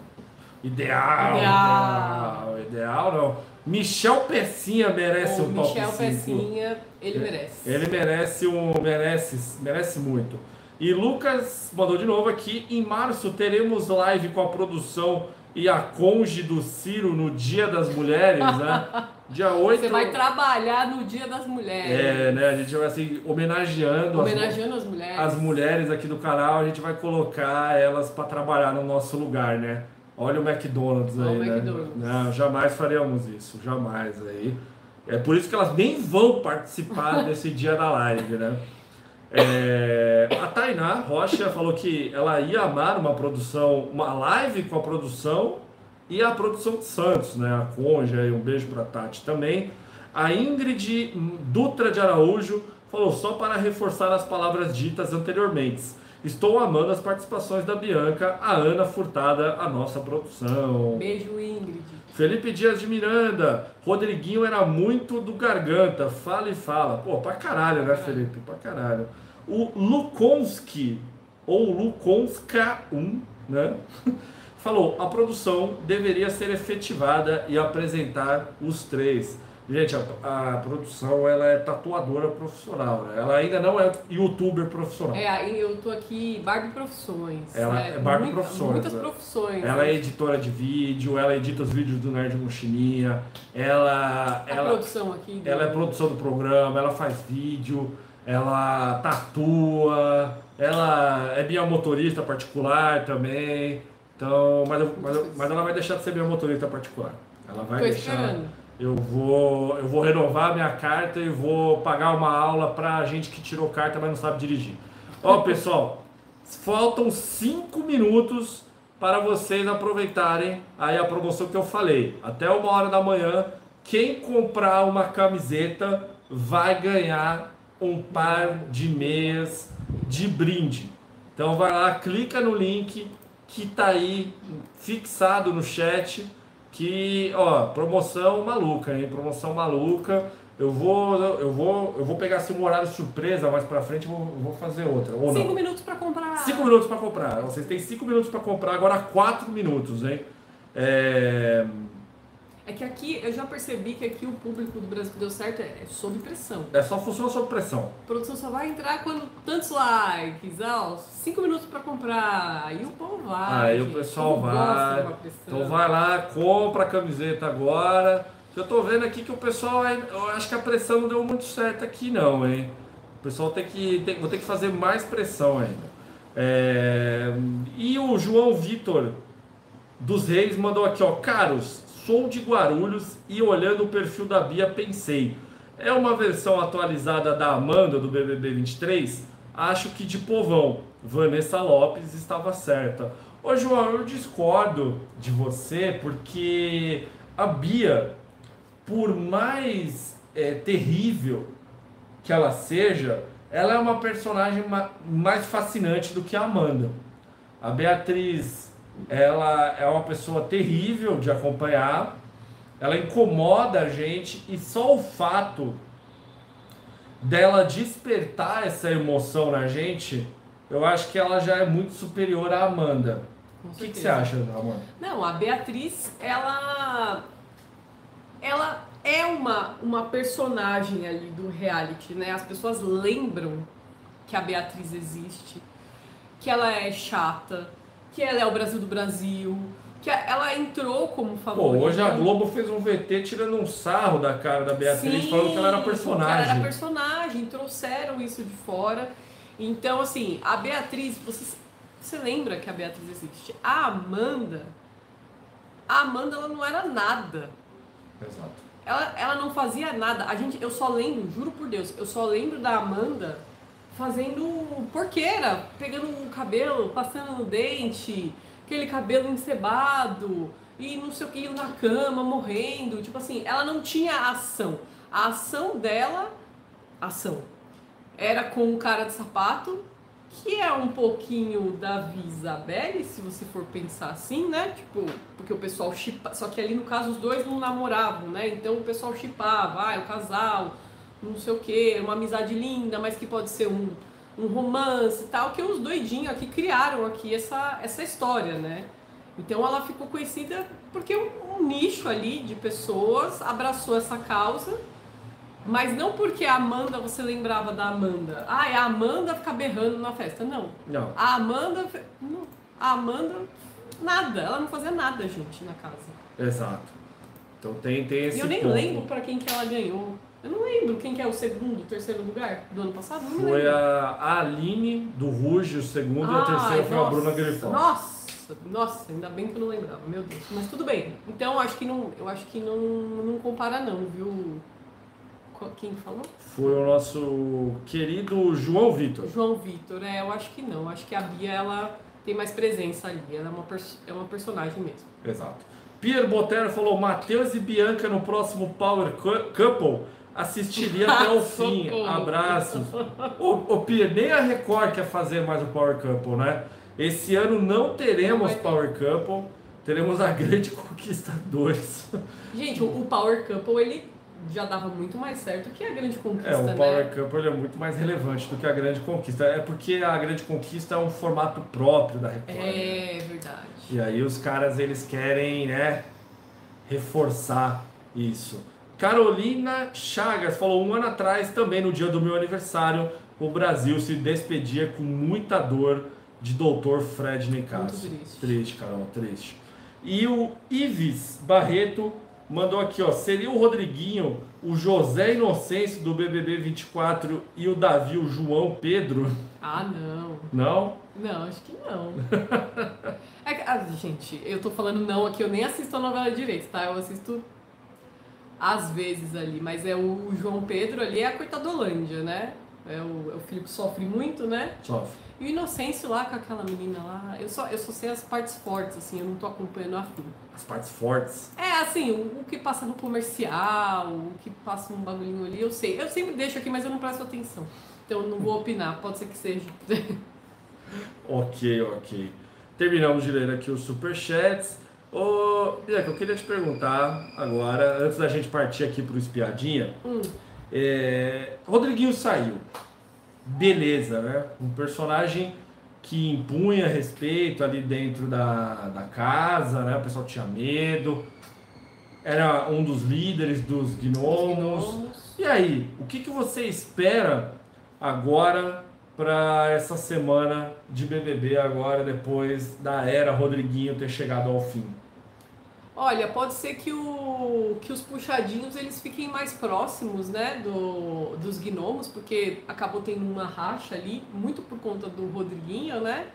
Ideal, ideal, ideal não. Michel Pecinha merece o um top Michel 5. Pecinha, ele merece. Ele merece um. Merece, merece muito. E Lucas mandou de novo aqui. Em março teremos live com a produção e a conge do Ciro no Dia das Mulheres, né? [LAUGHS] Dia 8. Você vai trabalhar no Dia das Mulheres. É, né? A gente vai assim, homenageando, Homenageando as, mulheres. as mulheres aqui do canal, a gente vai colocar elas para trabalhar no nosso lugar, né? Olha o McDonald's Olha aí, o né? McDonald's. Não, jamais faríamos isso, jamais aí. É por isso que elas nem vão participar [LAUGHS] desse dia da live, né? É, a Tainá Rocha falou que ela ia amar uma produção, uma live com a produção e a produção de Santos, né? A Conja, e um beijo pra Tati também. A Ingrid Dutra de Araújo falou só para reforçar as palavras ditas anteriormente. Estou amando as participações da Bianca, a Ana Furtada, a nossa produção. Beijo, Ingrid. Felipe Dias de Miranda, Rodriguinho era muito do garganta, fala e fala. Pô, pra caralho, né, Felipe? Pra caralho. O Lukonski, ou Lukonska 1, né? [LAUGHS] Falou, a produção deveria ser efetivada e apresentar os três. Gente, a, a produção ela é tatuadora profissional, né? Ela ainda não é youtuber profissional. É, eu tô aqui, Barbie Profissões. Ela né? é Barbie Muita- Profissões, Muitas né? profissões. Ela né? é editora de vídeo, ela edita os vídeos do Nerd Mochilinha, ela, A ela, produção aqui. do- ela é produção do programa, ela faz vídeo, ela tatua, ela é minha motorista particular também. Então, mas, eu- mas, eu- mas ela vai deixar de ser minha motorista particular. Ela vai Tô deixar. esperando. Eu vou, eu vou renovar minha carta e vou pagar uma aula pra gente que tirou carta, mas não sabe dirigir. Ó, [LAUGHS] pessoal, faltam cinco minutos para vocês aproveitarem aí a promoção que eu falei. Até uma hora da manhã, quem comprar uma camiseta vai ganhar um par de meias de brinde. Então vai lá, clica no link que tá aí fixado no chat que, ó, promoção maluca, hein? Promoção maluca. Eu vou, eu vou, eu vou pegar assim um horário surpresa mais pra frente, vou, vou fazer outra. Ou Cinco não. minutos pra comprar. Cinco minutos pra comprar. Vocês têm cinco minutos pra comprar, agora quatro minutos, hein? É... É que aqui, eu já percebi que aqui o público do Brasil que deu certo é é sob pressão. é só funciona sob pressão. A produção só vai entrar quando tantos likes, ó, cinco minutos pra comprar. Aí o povo vai. Aí o pessoal vai. Então vai lá, compra a camiseta agora. Eu tô vendo aqui que o pessoal, aí- eu acho que a pressão não deu muito certo aqui não, hein? O pessoal tem que, tem, vou ter que fazer mais pressão ainda. É, e o João Vitor dos Reis mandou aqui, ó, caros, sou de Guarulhos e olhando o perfil da Bia pensei, é uma versão atualizada da Amanda do BBB 23? Acho que de povão. Vanessa Lopes estava certa. Ô João, eu discordo de você porque a Bia, por mais é, terrível que ela seja, ela é uma personagem ma- mais fascinante do que a Amanda. A Beatriz, ela é uma pessoa terrível de acompanhar, ela incomoda a gente e só o fato dela despertar essa emoção na gente, eu acho que ela já é muito superior à Amanda. Com O que, que você acha, Amanda? Não, a Beatriz, ela. Ela é uma, uma personagem ali do reality, né? As pessoas lembram que a Beatriz existe, que ela é chata, que ela é o Brasil do Brasil, que ela entrou como Pô, favorita. hoje a Globo fez um VT tirando um sarro da cara da Beatriz, Sim, falando que ela era que ela personagem. era personagem, trouxeram isso de fora. Então, assim, a Beatriz, você, você lembra que a Beatriz existe? A Amanda, a Amanda ela não era nada. Exato. Ela, ela não fazia nada. A gente, eu só lembro, juro por Deus, eu só lembro da Amanda fazendo porqueira, pegando o cabelo, passando no dente, aquele cabelo encebado e não sei o que, na cama, morrendo. Tipo assim, ela não tinha ação. A ação dela, ação, era com o cara de sapato, que é um pouquinho da Isabelle, se você for pensar assim, né? Tipo, porque o pessoal chipa, só que ali no caso os dois não namoravam, né? Então o pessoal chipava, ah, o casal, não sei o que, uma amizade linda, mas que pode ser um, um romance e tal, que os doidinhos aqui criaram aqui essa, essa história, né? Então ela ficou conhecida porque um, um nicho ali de pessoas abraçou essa causa mas não porque a Amanda, você lembrava da Amanda. Ah, é a Amanda ficar berrando na festa. Não. Não. A Amanda. Não. A Amanda. Nada. Ela não fazia nada, gente, na casa. Exato. Então tem, tem esse E eu nem ponto. lembro pra quem que ela ganhou. Eu não lembro quem que é o segundo, terceiro lugar do ano passado. Não Foi lembro. a, Aline do Ruge, o segundo, e a Ai, terceira foi a nossa, Bruna Grifão. Nossa, nossa, ainda bem que eu não lembrava, meu Deus. Mas tudo bem. Então acho que não, eu acho que não, não compara não, viu? Quem falou? Foi o nosso querido João Vitor. João Vitor, é, eu acho que não. Acho que a Bia ela tem mais presença ali. Ela é uma, é uma personagem mesmo. Exato. Pierre Botero falou: Matheus e Bianca no próximo Power Cou- Couple assistiria até o [LAUGHS] fim. Abraços. Ô, ô Pierre, nem a Record quer fazer mais o Power Couple, né? Esse ano não teremos Não. Power Couple, teremos a Grande Conquista 2. Gente, o, o Power Couple ele já dava muito mais certo que a Grande Conquista, É, o né? Power Couple ele é muito mais relevante do que a Grande Conquista. É porque a Grande Conquista é um formato próprio da Record. né? É verdade. E aí os caras eles querem, né, reforçar isso. Carolina Chagas falou um ano atrás, também no dia do meu aniversário, o Brasil se despedia com muita dor de Dr. Fred Nicasso. Triste. Triste, Carol, triste. E o Ives Barreto mandou aqui, ó, seria o Rodriguinho, o José Inocêncio do BBB 24 e o Davi, o João Pedro? Ah, não. Não? Não, acho que não. [LAUGHS] É ah, gente, eu tô falando não aqui, eu nem assisto a novela direito, tá? Eu assisto às vezes ali, mas é o João Pedro ali, é a coitadolândia, né? É o, é o filho que sofre muito, né? Sofre. E o Inocêncio lá com aquela menina lá, eu só, eu só sei as partes fortes, assim, eu não tô acompanhando a fim. As partes fortes. É, assim, o, o que passa no comercial, o que passa um bagulhinho ali, eu sei. Eu sempre deixo aqui, mas eu não presto atenção. Então eu não vou opinar, pode ser que seja. [LAUGHS] Ok, ok. Terminamos de ler aqui os superchats. Ô, Bianca, eu queria te perguntar agora, antes da gente partir aqui pro Espiadinha. Hum. É, Rodriguinho saiu. Beleza, né? Um personagem que impunha respeito ali dentro da, da casa, né? O pessoal tinha medo. Era um dos líderes dos gnomos. Gnomos. E aí, o que, que você espera agora para essa semana de BBB agora depois da era Rodriguinho ter chegado ao fim? Olha, pode ser que, o, que os puxadinhos eles fiquem mais próximos, né, do, dos gnomos, porque acabou tendo uma racha ali, muito por conta do Rodriguinho, né?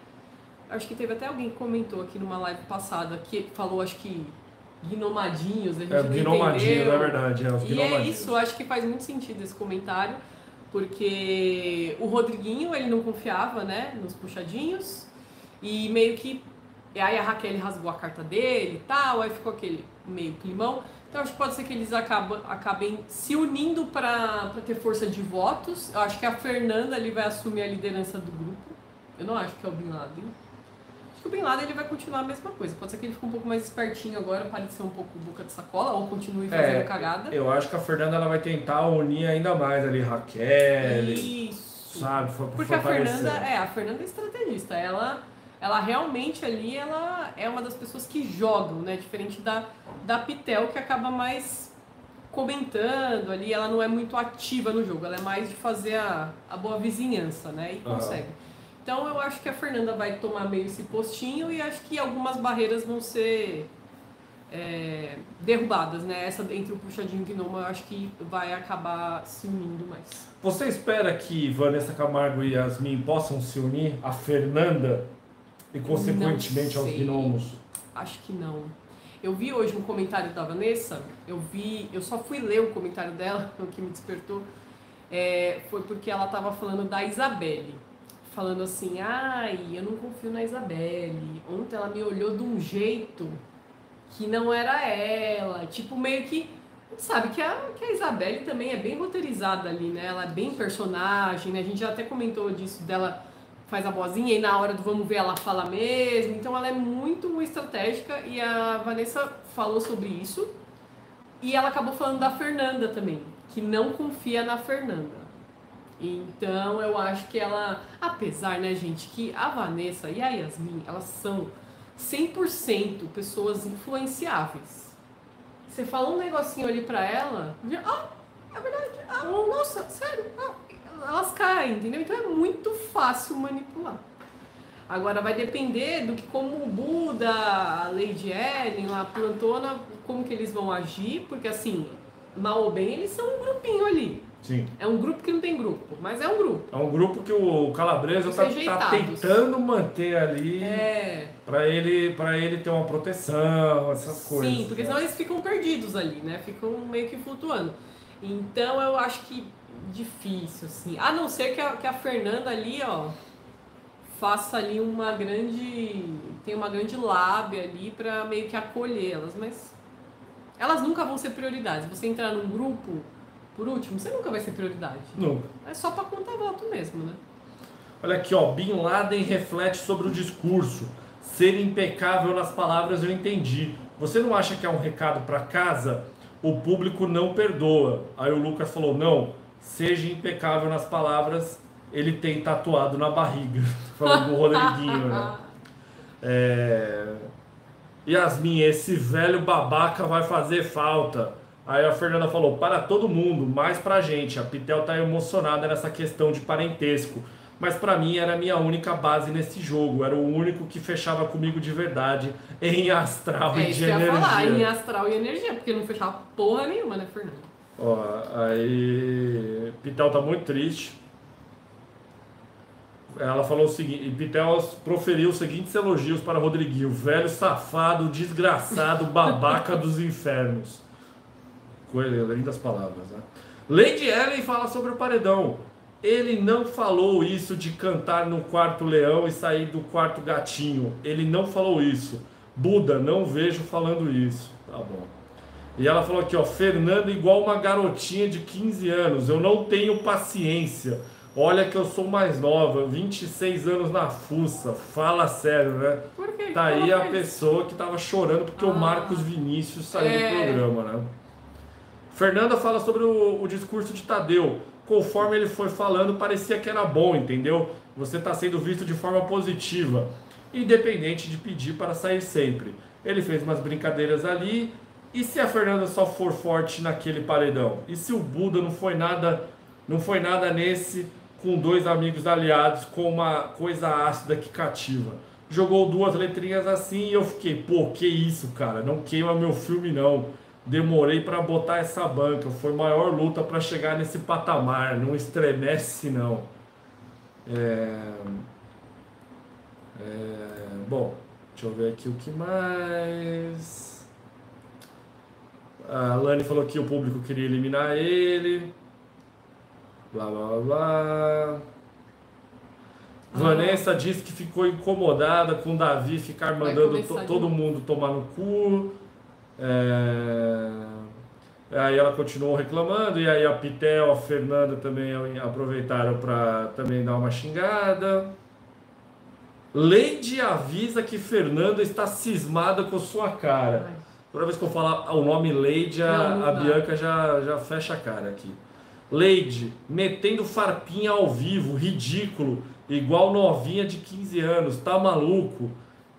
Acho que teve até alguém que comentou aqui numa live passada que falou, acho que gnomadinhos, a gente É, não gnomadinho, entendeu. na verdade, é os E é isso, acho que faz muito sentido esse comentário, porque o Rodriguinho, ele não confiava, né, nos puxadinhos, e meio que, e aí a Raquel rasgou a carta dele e tal, aí ficou aquele meio climão, então acho que pode ser que eles acabam, acabem se unindo para ter força de votos, eu acho que a Fernanda ali vai assumir a liderança do grupo, eu não acho que é o Bin Laden, Acho que o Bin Laden ele vai continuar a mesma coisa. Pode ser que ele fique um pouco mais espertinho agora, pare de ser um pouco boca de sacola, ou continue fazendo É, cagada. Eu acho que a Fernanda ela vai tentar unir ainda mais ali Raquel, Isso. sabe? For, Porque a fortalecer. Fernanda, é, a Fernanda é estrategista. Ela, ela realmente ali, ela é uma das pessoas que jogam, né? Diferente da, da Pitel, que acaba mais comentando ali. Ela não é muito ativa no jogo. Ela é mais de fazer a, a boa vizinhança, né? E consegue. Então eu acho que a Fernanda vai tomar meio esse postinho e acho que algumas barreiras vão ser é, derrubadas, né? Essa entre o puxadinho e o gnomo eu acho que vai acabar se unindo mais. Você espera que Vanessa Camargo e Yasmin possam se unir a Fernanda e consequentemente aos gnomos? Acho que não. Eu vi hoje um comentário da Vanessa, eu vi, eu só fui ler o comentário dela, [LAUGHS] o que me despertou, é, foi porque ela estava falando da Isabelle. Falando assim, ai, eu não confio na Isabelle. Ontem ela me olhou de um jeito que não era ela. Tipo, meio que. Sabe que a, que a Isabelle também é bem roteirizada ali, né? Ela é bem personagem, né? A gente já até comentou disso dela faz a bozinha e na hora do vamos ver ela fala mesmo. Então ela é muito estratégica e a Vanessa falou sobre isso. E ela acabou falando da Fernanda também, que não confia na Fernanda. Então eu acho que ela, apesar, né, gente, que a Vanessa e a Yasmin, elas são 100% pessoas influenciáveis. Você fala um negocinho ali pra ela, ah, é verdade, ah, nossa, sério, ah, elas caem, entendeu? Então é muito fácil manipular. Agora vai depender do que como o Buda, a Lady Ellen, a Plantona, como que eles vão agir, porque assim, mal ou bem, eles são um grupinho ali. Sim. É um grupo que não tem grupo, mas é um grupo. É um grupo que o Calabresa está tá tentando manter ali é. para ele, pra ele ter uma proteção, essas coisas. Sim, porque senão eles ficam perdidos ali, né? Ficam meio que flutuando. Então eu acho que difícil, assim. A não ser que a, que a Fernanda ali, ó, faça ali uma grande. tem uma grande lábia ali para meio que acolher elas, mas elas nunca vão ser prioridades. Você entrar num grupo por último, você nunca vai ser prioridade. Nunca. É só para contar voto mesmo, né? Olha aqui, ó, Bin Laden reflete sobre o discurso. Ser impecável nas palavras eu entendi. Você não acha que é um recado para casa? O público não perdoa. Aí o Lucas falou: não, seja impecável nas palavras. Ele tem tatuado na barriga. [LAUGHS] Falando do Rodriguinho, né? É... Yasmin, esse velho babaca vai fazer falta. Aí a Fernanda falou: para todo mundo, mais pra gente. A Pitel tá emocionada nessa questão de parentesco. Mas para mim era a minha única base nesse jogo. Era o único que fechava comigo de verdade em astral é, e de energia. Falar, em astral e energia, porque não fechava porra nenhuma, né, Fernanda? Ó, aí. Pitel tá muito triste. Ela falou o seguinte: Pitel proferiu os seguintes elogios para Rodriguinho: velho safado, desgraçado, babaca dos infernos. Coisa, das palavras. Né? Lady Ellen fala sobre o paredão. Ele não falou isso de cantar no quarto leão e sair do quarto gatinho. Ele não falou isso. Buda, não vejo falando isso. Tá bom. E ela falou aqui, ó, Fernando igual uma garotinha de 15 anos. Eu não tenho paciência. Olha que eu sou mais nova, 26 anos na fuça. Fala sério, né? Por quê? Tá aí a pessoa que tava chorando porque ah, o Marcos Vinícius saiu é... do programa, né? Fernanda fala sobre o, o, discurso de Tadeu. Conforme ele foi falando, parecia que era bom, entendeu? Você está sendo visto de forma positiva, independente de pedir para sair sempre. Ele fez umas brincadeiras ali. E se a Fernanda só for forte naquele paredão? E se o Buda não foi nada, não foi nada nesse com dois amigos aliados com uma coisa ácida que cativa? Jogou duas letrinhas assim e eu fiquei, pô, que isso, cara? Não queima meu filme não demorei para botar essa banca. Foi maior luta para chegar nesse patamar. Não estremece, não. É... É... Bom, deixa eu ver aqui o que mais. A Lani falou que o público queria eliminar ele. Blá blá blá. Ah. Vanessa disse que ficou incomodada com o Davi ficar mandando to, todo mundo tomar no cu. É... Aí ela continuou reclamando, e aí a Pitel, a Fernanda também aproveitaram para também dar uma xingada. Leide avisa que Fernanda está cismada com sua cara. Toda vez que eu falar o nome Leide, a, a Bianca já, já fecha a cara aqui. Leide, metendo farpinha ao vivo, ridículo, igual novinha de 15 anos, tá maluco?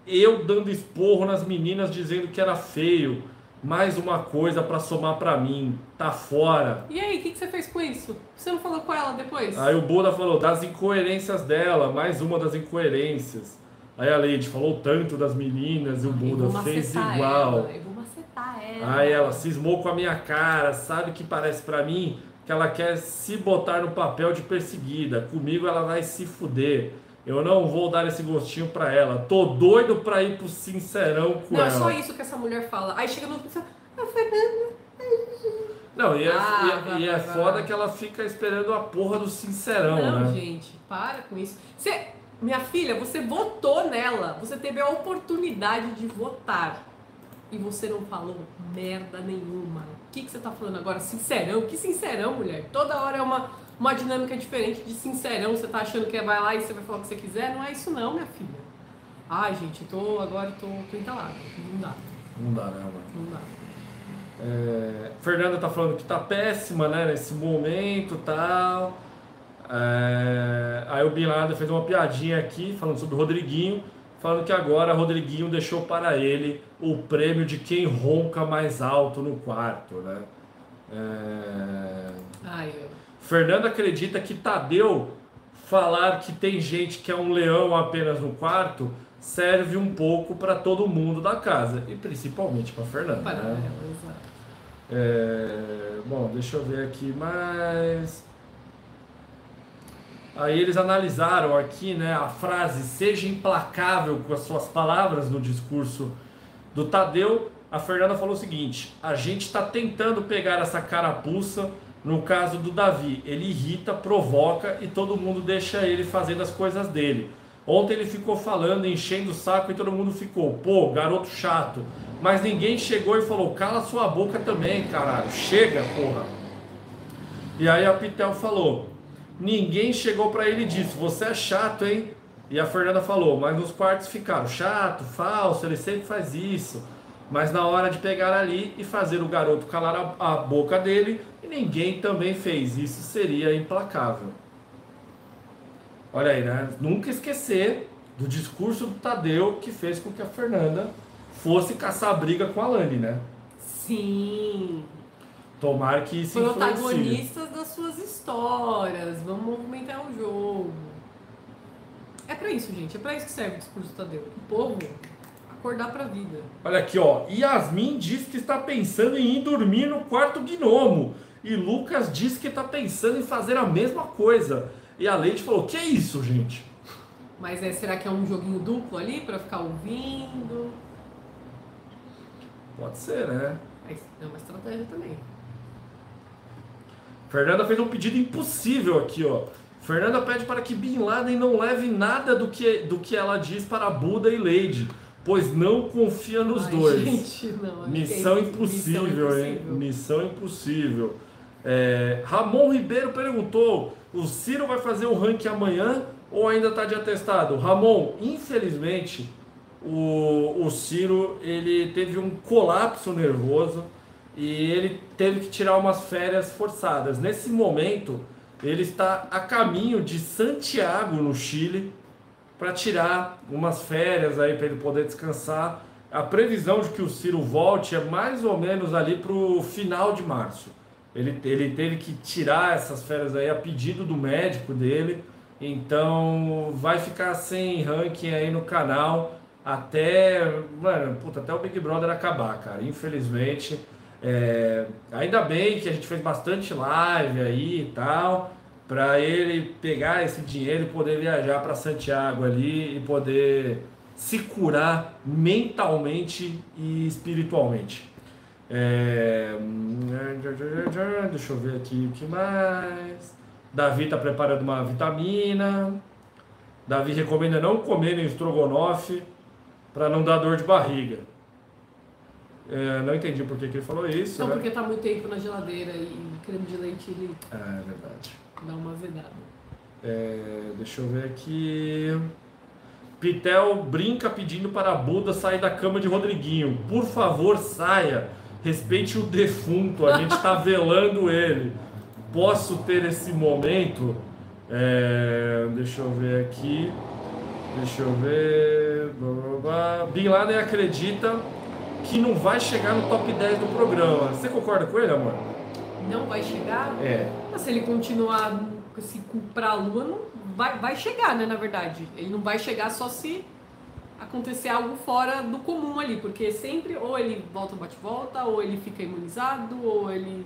eu dando esporro nas meninas dizendo que era feio. mais uma coisa para somar para mim. Tá fora. E aí, o que, que, você fez com isso? Você não falou com ela depois? Aí o Buda falou das incoerências dela, mais uma das incoerências. Aí a Lady falou tanto das meninas e o Buda fez igual. Ela. Ela. Aí ela cismou com a minha cara, sabe o que parece para mim? Que ela quer se botar no papel de perseguida. Comigo ela vai se fuder. Eu não vou dar esse gostinho pra ela. Tô doido pra ir pro sincerão com não, ela. Não, é só isso que essa mulher fala. Aí chega no outro ah, Fernanda. Não, e é, ah, e, é, vai, e é vai, foda vai. que ela fica esperando a porra do sincerão, não, né? Não, gente, para com isso. Você, minha filha, você votou nela. Você teve a oportunidade de votar. E você não falou merda nenhuma. O que, que você tá falando agora? Sincerão? Que sincerão, mulher? Toda hora é uma uma dinâmica diferente de sincerão. Você tá achando que vai lá e você vai falar o que você quiser. Não é isso não, minha filha. Ai, gente, tô, agora tô, tô entalada. Não dá. Não dá, né, mano? Não dá. É, Fernanda tá falando que tá péssima, né, nesse momento e tal. É, aí o Bin Laden fez uma piadinha aqui, falando sobre o Rodriguinho, falando que agora Rodriguinho deixou para ele o prêmio de quem ronca mais alto no quarto, né? É... Ai, eu... Fernando acredita que Tadeu falar que tem gente que é um leão apenas no quarto serve um pouco para todo mundo da casa e principalmente para Fernanda. Para né? ela, exato. É, bom, deixa eu ver aqui mais. Aí eles analisaram aqui, né, a frase seja implacável com as suas palavras no discurso do Tadeu. A Fernanda falou o seguinte: a gente está tentando pegar essa carapuça no caso do Davi, ele irrita, provoca e todo mundo deixa ele fazendo as coisas dele. Ontem ele ficou falando, enchendo o saco e todo mundo ficou, pô, garoto chato. Mas ninguém chegou e falou, cala sua boca também, caralho, chega, porra. E aí a Pitel falou, ninguém chegou para ele e disse, você é chato, hein? E a Fernanda falou, mas nos quartos ficaram chato, falso, ele sempre faz isso. Mas na hora de pegar ali e fazer o garoto calar a, a boca dele, ninguém também fez. Isso seria implacável. Olha aí, né? Nunca esquecer do discurso do Tadeu que fez com que a Fernanda fosse caçar briga com a Lani, né? Sim. Tomar que isso Protagonistas das suas histórias. Vamos movimentar o jogo. É pra isso, gente. É pra isso que serve o discurso do Tadeu. O povo acordar pra vida. Olha aqui, ó. Yasmin diz que está pensando em ir dormir no quarto gnomo. E Lucas diz que está pensando em fazer a mesma coisa. E a Leite falou: Que é isso, gente? Mas é, será que é um joguinho duplo ali para ficar ouvindo? Pode ser, né? É uma estratégia também. Fernanda fez um pedido impossível aqui, ó. Fernanda pede para que Bin Laden não leve nada do que, do que ela diz para Buda e Lady pois não confia nos Ai, dois. Gente, não, missão, é impossível, missão, impossível, hein? Missão impossível. É, Ramon Ribeiro perguntou: o Ciro vai fazer o ranking amanhã ou ainda está de atestado? Ramon, infelizmente, o, o Ciro ele teve um colapso nervoso e ele teve que tirar umas férias forçadas. Nesse momento, ele está a caminho de Santiago, no Chile, para tirar umas férias aí para ele poder descansar. A previsão de que o Ciro volte é mais ou menos ali para o final de março. Ele, ele teve que tirar essas férias aí a pedido do médico dele. Então vai ficar sem ranking aí no canal até, mano, puta, até o Big Brother acabar, cara. Infelizmente. É, ainda bem que a gente fez bastante live aí e tal para ele pegar esse dinheiro e poder viajar para Santiago ali e poder se curar mentalmente e espiritualmente. É... Deixa eu ver aqui o que mais. Davi está preparando uma vitamina. Davi recomenda não comer nem estrogonofe para não dar dor de barriga. É, não entendi por que, que ele falou isso. Não, né? porque está muito tempo na geladeira e creme de leite ele. É, é verdade. Dá uma vedada. É, deixa eu ver aqui. Pitel brinca pedindo para Buda sair da cama de Rodriguinho. Por favor, saia. Respeite o defunto. A gente está velando ele. Posso ter esse momento? É, deixa eu ver aqui. Deixa eu ver. Bin Laden acredita que não vai chegar no top 10 do programa. Você concorda com ele, amor? Não vai chegar? É. Mas se ele continuar se pra lua, não vai, vai chegar, né? Na verdade. Ele não vai chegar só se acontecer algo fora do comum ali, porque sempre ou ele volta bate-volta, ou ele fica imunizado, ou ele.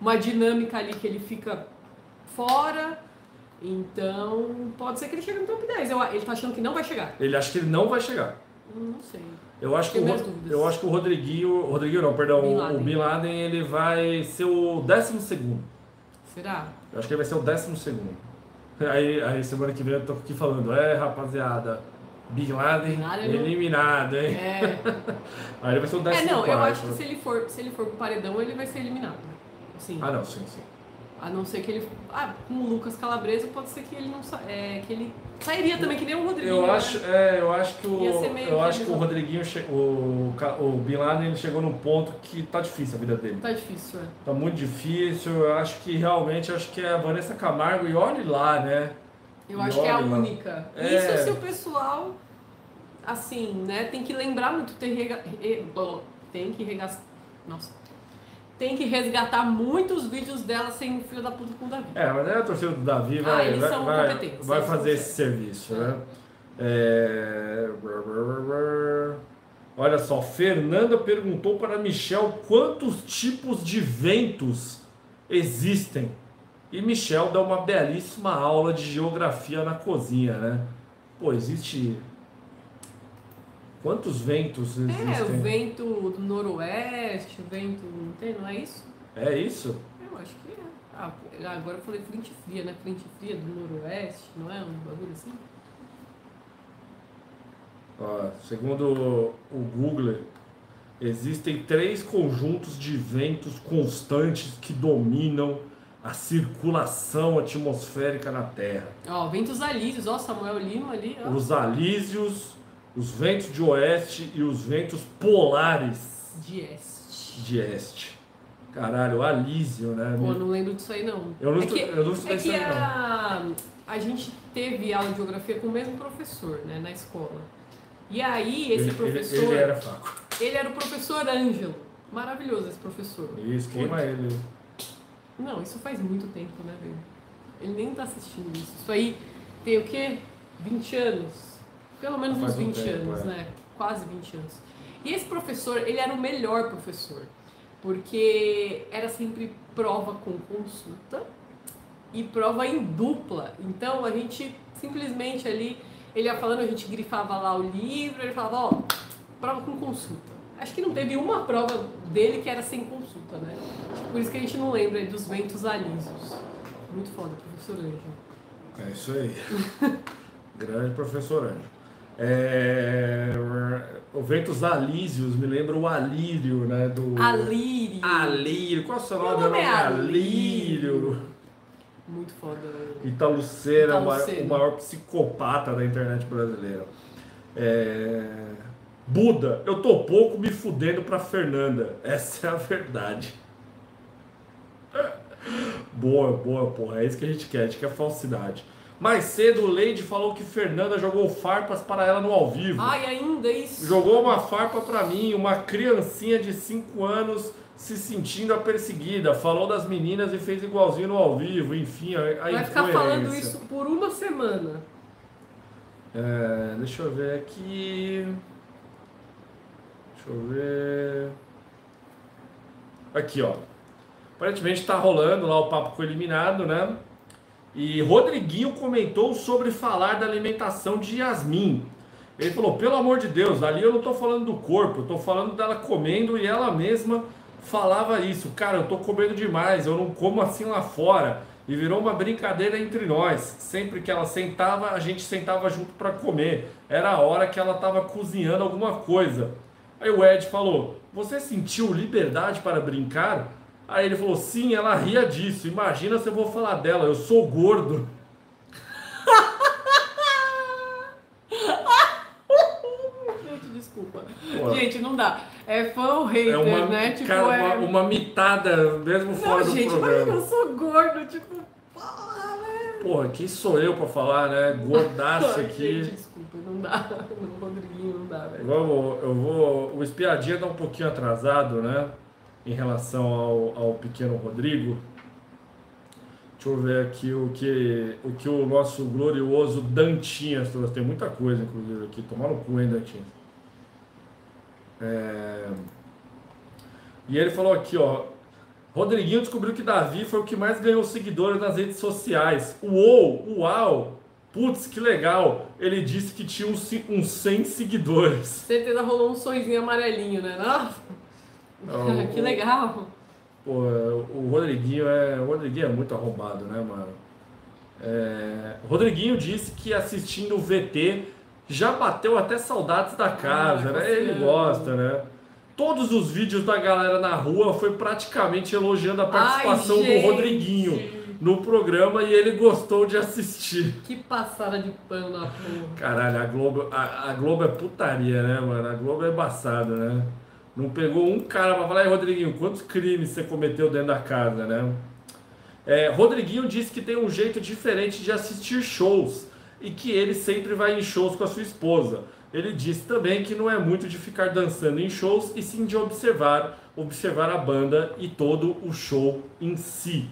Uma dinâmica ali que ele fica fora. Então, pode ser que ele chegue no top 10. Eu, ele tá achando que não vai chegar. Ele acha que ele não vai chegar. Não sei. Eu acho, que o, eu acho que o Rodriguinho, Rodriguinho não, perdão, Bin o Bin Laden ele vai ser o décimo segundo. Será? Eu acho que ele vai ser o décimo segundo. Aí, aí semana que vem eu tô aqui falando, é rapaziada, Bin Laden, Bin Laden eliminado, hein? É. [LAUGHS] aí ele vai ser o décimo É, não, eu acho que se ele for, se ele for pro paredão, ele vai ser eliminado. Sim. Ah, não, sim, sim. A não ser que ele. Ah, com o Lucas Calabresa pode ser que ele não sa... é, que ele sairia também, que nem o Rodriguinho. Eu né? acho, é, eu acho que o, eu acho que o. Rodriguinho, che... o, o Bin Laden ele chegou num ponto que tá difícil a vida dele. Tá difícil, é. Tá muito difícil. Eu acho que realmente acho que é a Vanessa Camargo e olhe lá, né? Eu E acho que é a lá. única. É. Isso se o pessoal, assim, né, tem que lembrar muito, ter rega... tem que regastar. Nossa. Tem que resgatar muitos vídeos dela sem o filho da puta com o Davi. É, mas aí a torcida do Davi vai, Ah, eles vai, são vai, vai fazer esse serviço, né? É... Olha só, Fernanda perguntou para Michel quantos tipos de ventos existem. E Michel dá uma belíssima aula de geografia na cozinha, né? Pô, existe. Quantos ventos É, o existem? vento do noroeste, o vento. Não tem, não é isso? É isso? Eu acho que é. Ah, agora eu falei frente fria, né? Frente fria do noroeste, não é? Um bagulho assim? Ó, segundo o Google, existem três conjuntos de ventos constantes que dominam a circulação atmosférica na Terra. Ó, ventos alísios, ó, Samuel Lima ali, ó. Os alísios, os ventos de oeste e os ventos polares De este. de este. Caralho, alísio, né? Pô, não lembro disso aí não. Eu não é que, eu não estudei é isso aí, não. a, a gente teve aula de geografia com o mesmo professor, né, na escola. E aí, esse Ele- ele, professor, ele era fraco. ele era o professor Ângelo. Maravilhoso esse professor. Isso, queima ele. Não, isso faz muito tempo, né, velho? Ele nem tá assistindo isso. Isso aí tem o quê? 20 anos? Pelo menos Faz uns um 20 tempo, anos, é. né? Quase 20 anos. E esse professor, ele era o melhor professor. Porque era sempre prova com consulta e prova em dupla. Então a gente simplesmente ali, ele ia falando, a gente grifava lá o livro, ele falava, ó, prova com consulta. Acho que não teve uma prova dele que era sem consulta, né? Por isso que a gente não lembra dos ventos alísios. Muito foda, professor Ângelo. É isso aí. [LAUGHS] Grande professor Anjo. É, o Ventos Alísios me lembra o Alírio, né? Do... Alírio. Alírio. Qual é o seu Meu nome? nome é Alírio. Muito foda. maior- Italuceira. o maior psicopata da internet brasileira. É, Buda, eu tô pouco me fudendo pra Fernanda. Essa é a verdade. [LAUGHS] Boa, boa, porra. É isso que a gente quer. A gente quer falsidade. Mais cedo, o Leide falou que Fernanda jogou farpas para ela no ao vivo. Ai, ainda isso. Jogou uma farpa pra mim, uma criancinha de 5 anos se sentindo a perseguida. Falou das meninas e fez igualzinho no ao vivo. Enfim, a, a Vai ficar falando isso por uma semana. É, deixa eu ver aqui. Deixa eu ver. Aqui, ó. Aparentemente tá rolando lá o papo com o eliminado, né? E Rodriguinho comentou sobre falar da alimentação de Yasmin. Ele falou: pelo amor de Deus, ali eu não tô falando do corpo, eu tô falando dela comendo e ela mesma falava isso. Cara, eu tô comendo demais, eu não como assim lá fora. E virou uma brincadeira entre nós. Sempre que ela sentava, a gente sentava junto para comer. Era a hora que ela tava cozinhando alguma coisa. Aí o Ed falou: Você sentiu liberdade para brincar? Aí ele falou: Sim, ela ria disso. Imagina se eu vou falar dela, eu sou gordo. [LAUGHS] Gente, desculpa. Pô. Gente, não dá. É fã ou hater, É uma, né? Tipo, cara, é... uma, uma mitada mesmo fora Não, do gente, mas programa. eu sou gordo, tipo, porra, né? Porra, quem sou eu pra falar, né? Gordaço aqui. Gente, desculpa. Não dá. [LAUGHS] No Rodriguinho não dá, velho. Vamos, eu vou. O espiadinha tá um pouquinho atrasado, né? Em relação ao, ao pequeno Rodrigo. Deixa eu ver aqui o que o, que o nosso glorioso Dantinhas trouxe. Tem muita coisa, inclusive, aqui. Tomar no cu, hein, Dantinhas? É... E ele falou aqui, ó. Rodriguinho descobriu que Davi foi o que mais ganhou seguidores nas redes sociais. Uou, uau! Putz, que legal! Ele disse que tinha uns, uns 100 seguidores. Certeza rolou um sonzinho amarelinho, né? Não? Não, [LAUGHS] que legal. Pô, o Rodriguinho é, o Rodriguinho é muito arrombado, né, mano? É, o Rodriguinho disse que assistindo o VT já bateu até saudades da casa, Ah, né? Ele gosta, né? Todos os vídeos da galera na rua foi praticamente elogiando a participação Ai, do. Rodriguinho no programa e ele gostou de assistir. Que passada de pano na porra. Caralho, a Globo, a, a Globo é putaria, né, mano? A Globo é embaçada, né? Não pegou um cara pra falar, Rodriguinho, quantos crimes você cometeu dentro da casa, né? É, Rodriguinho disse que tem um jeito diferente de assistir shows e que ele sempre vai em shows com a sua esposa. Ele disse também que não é muito de ficar dançando em shows e sim de observar, observar a banda e todo o show em si.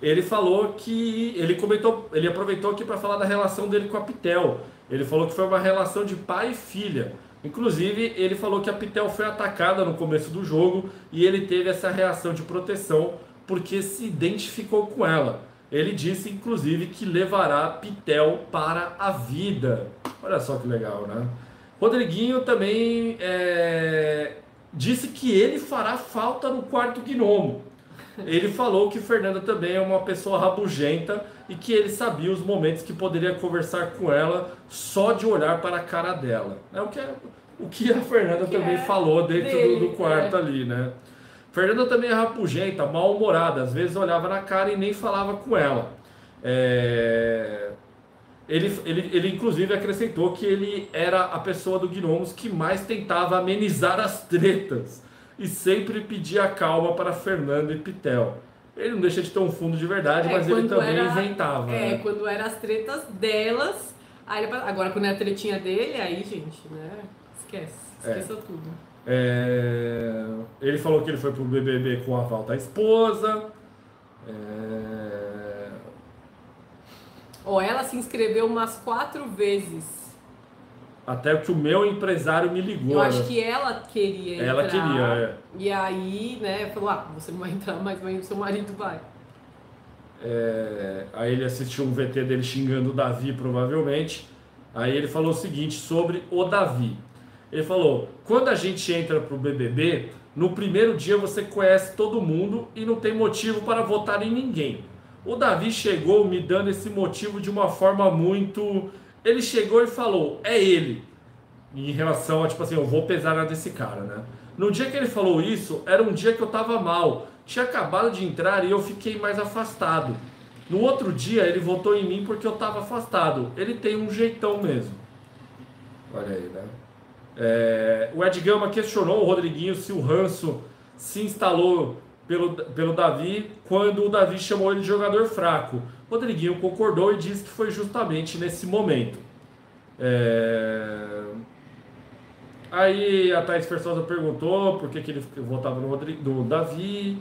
Ele falou que ele comentou, ele aproveitou aqui para falar da relação dele com a Pitel. Ele falou que foi uma relação de pai e filha. Inclusive, ele falou que a Pitel foi atacada no começo do jogo e ele teve essa reação de proteção porque se identificou com ela. Ele disse, inclusive, que levará Pitel para a vida. Olha só que legal, né? Rodriguinho também é, disse que ele fará falta no quarto gnomo. Ele falou que Fernanda também é uma pessoa rabugenta e que ele sabia os momentos que poderia conversar com ela só de olhar para a cara dela. É o que, o que a Fernanda Que também é falou dentro do, dele, do quarto é. ali, né? Fernanda também é rabugenta, mal-humorada, às vezes olhava na cara e nem falava com ela. É, Ele, ele, ele inclusive acrescentou que ele era a pessoa do Gnomos que mais tentava amenizar as tretas e sempre pedia calma para Fernando e Pitel. Ele não deixa de ter um fundo de verdade, É, mas ele também era- inventava. É, né? quando eram as tretas delas. Ele- agora, quando é a tretinha dele, aí, gente, né? Esquece. É. Esqueça tudo. É, Ele falou que ele foi pro BBB com a aval da esposa. É, Ó, ela se inscreveu umas quatro vezes. Até que o meu empresário me ligou. Eu acho né? que ela queria entrar. Ela queria, é. E aí, né, falou, ah, você não vai entrar, mas vai- seu marido vai. É, aí ele assistiu um VT dele xingando o Davi, provavelmente. Aí ele falou o seguinte sobre o Davi. Ele falou: quando a gente entra pro BBB, no primeiro dia você conhece todo mundo e não tem motivo para votar em ninguém. O Davi chegou me dando esse motivo de uma forma muito. Ele chegou e falou: é ele. Em relação a, tipo assim, eu vou pesar na desse cara, né? No dia que ele falou isso, era um dia que eu tava mal. Tinha acabado de entrar e eu fiquei mais afastado. No outro dia, ele votou em mim porque eu tava afastado. Ele tem um jeitão mesmo. Olha aí, né? É, o Ed Gama questionou o Rodriguinho se o ranço se instalou pelo, pelo Davi quando o Davi chamou ele de jogador fraco. Rodriguinho concordou e disse que foi justamente nesse momento. É, Aí a Thaís Fersosa perguntou por que, que ele votava no, no Davi.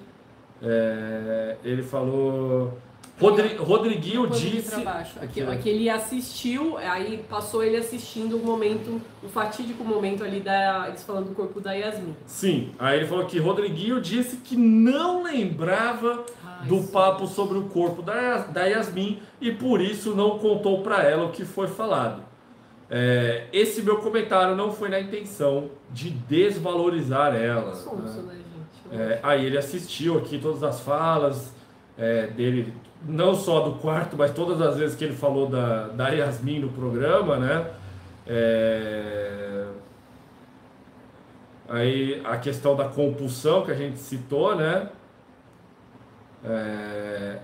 É, Ele falou. Rodri... Rodriguinho disse. Aqui, ó. aqui ele assistiu, aí passou ele assistindo o momento, o fatídico momento ali da. Eles falando do corpo da Yasmin. Sim, aí ele falou que Rodriguinho disse que não lembrava do papo sobre o corpo da, da Yasmin e por isso não contou para ela o que foi falado. É, esse meu comentário não foi na intenção de desvalorizar ela. Sonso, né? né, gente? É, aí ele assistiu aqui todas as falas é, dele, não só do quarto, mas todas as vezes que ele falou da, da Yasmin no programa, né? É, Aí a questão da compulsão que a gente citou, né? É,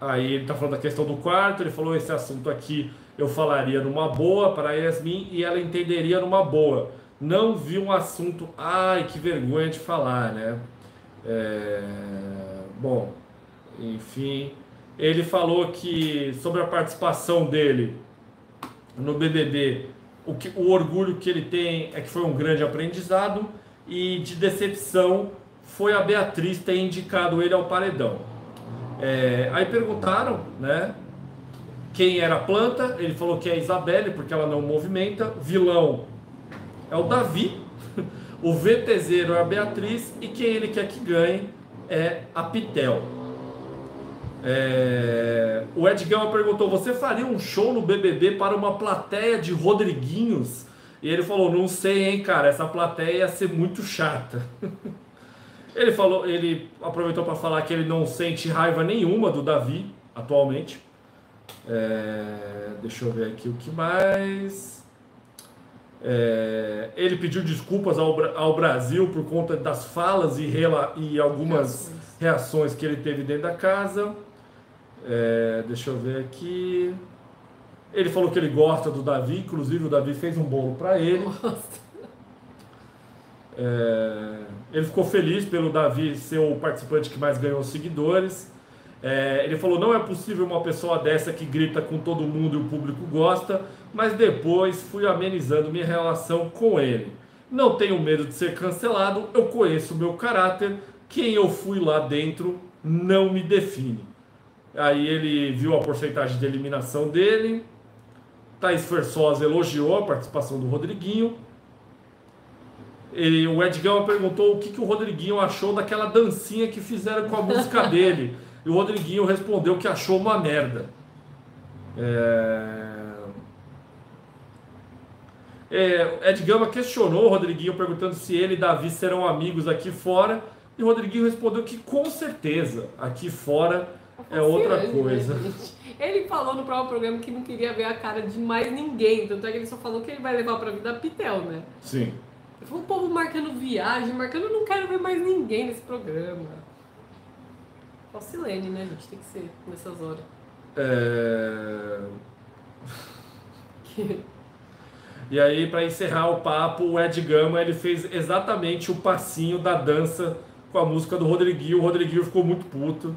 Aí ele tá falando da questão do quarto, ele falou esse assunto aqui eu falaria numa boa para a Yasmin e ela entenderia numa boa. Não vi um assunto, ai que vergonha de falar, né? É, Bom, enfim, ele falou que sobre a participação dele no BBB, o, que, o orgulho que ele tem é que foi um grande aprendizado e de decepção foi a Beatriz ter indicado ele ao paredão. É, aí perguntaram, né? Quem era a planta? Ele falou que é a Isabelle, porque ela não movimenta. Vilão é o Davi. [LAUGHS] O VTZero é a Beatriz. E quem ele quer que ganhe é a Pitel. É... O Ed Gama perguntou: Você faria um show no BBB para uma plateia de Rodriguinhos? E ele falou: Não sei, hein, cara. Essa plateia ia ser muito chata. [LAUGHS] ele falou, ele aproveitou para falar que ele não sente raiva nenhuma do Davi atualmente. É... Deixa eu ver aqui o que mais. É... Ele pediu desculpas ao, ao Brasil por conta das falas e, rela... e algumas reações. reações que ele teve dentro da casa. É, deixa eu ver aqui. Ele falou que ele gosta do Davi, inclusive o Davi fez um bolo para ele. É, ele ficou feliz pelo Davi ser o participante que mais ganhou seguidores. É, ele falou: não é possível uma pessoa dessa que grita com todo mundo e o público gosta, mas depois fui amenizando minha relação com ele. Não tenho medo de ser cancelado, eu conheço o meu caráter, quem eu fui lá dentro não me define. Aí ele viu a porcentagem de eliminação dele. Thaís Fersosa elogiou a participação do Rodriguinho. Ele, o Ed Gama perguntou o que, que o Rodriguinho achou daquela dancinha que fizeram com a música [LAUGHS] dele. E o Rodriguinho respondeu que achou uma merda. É... É, Ed Gama questionou o Rodriguinho perguntando se ele e Davi serão amigos aqui fora. E o Rodriguinho respondeu que com certeza aqui fora é outra né, coisa. Né, ele falou no próprio programa que não queria ver a cara de mais ninguém, tanto é que ele só falou que ele vai levar pra vida a Pitel, né? Sim. O povo marcando viagem, marcando, não quero ver mais ninguém nesse programa. Só Silene, né, gente? Tem que ser nessas horas. É... [LAUGHS] e aí, para encerrar o papo, o Ed Gama ele fez exatamente o passinho da dança com a música do Rodriguinho. O Rodriguinho ficou muito puto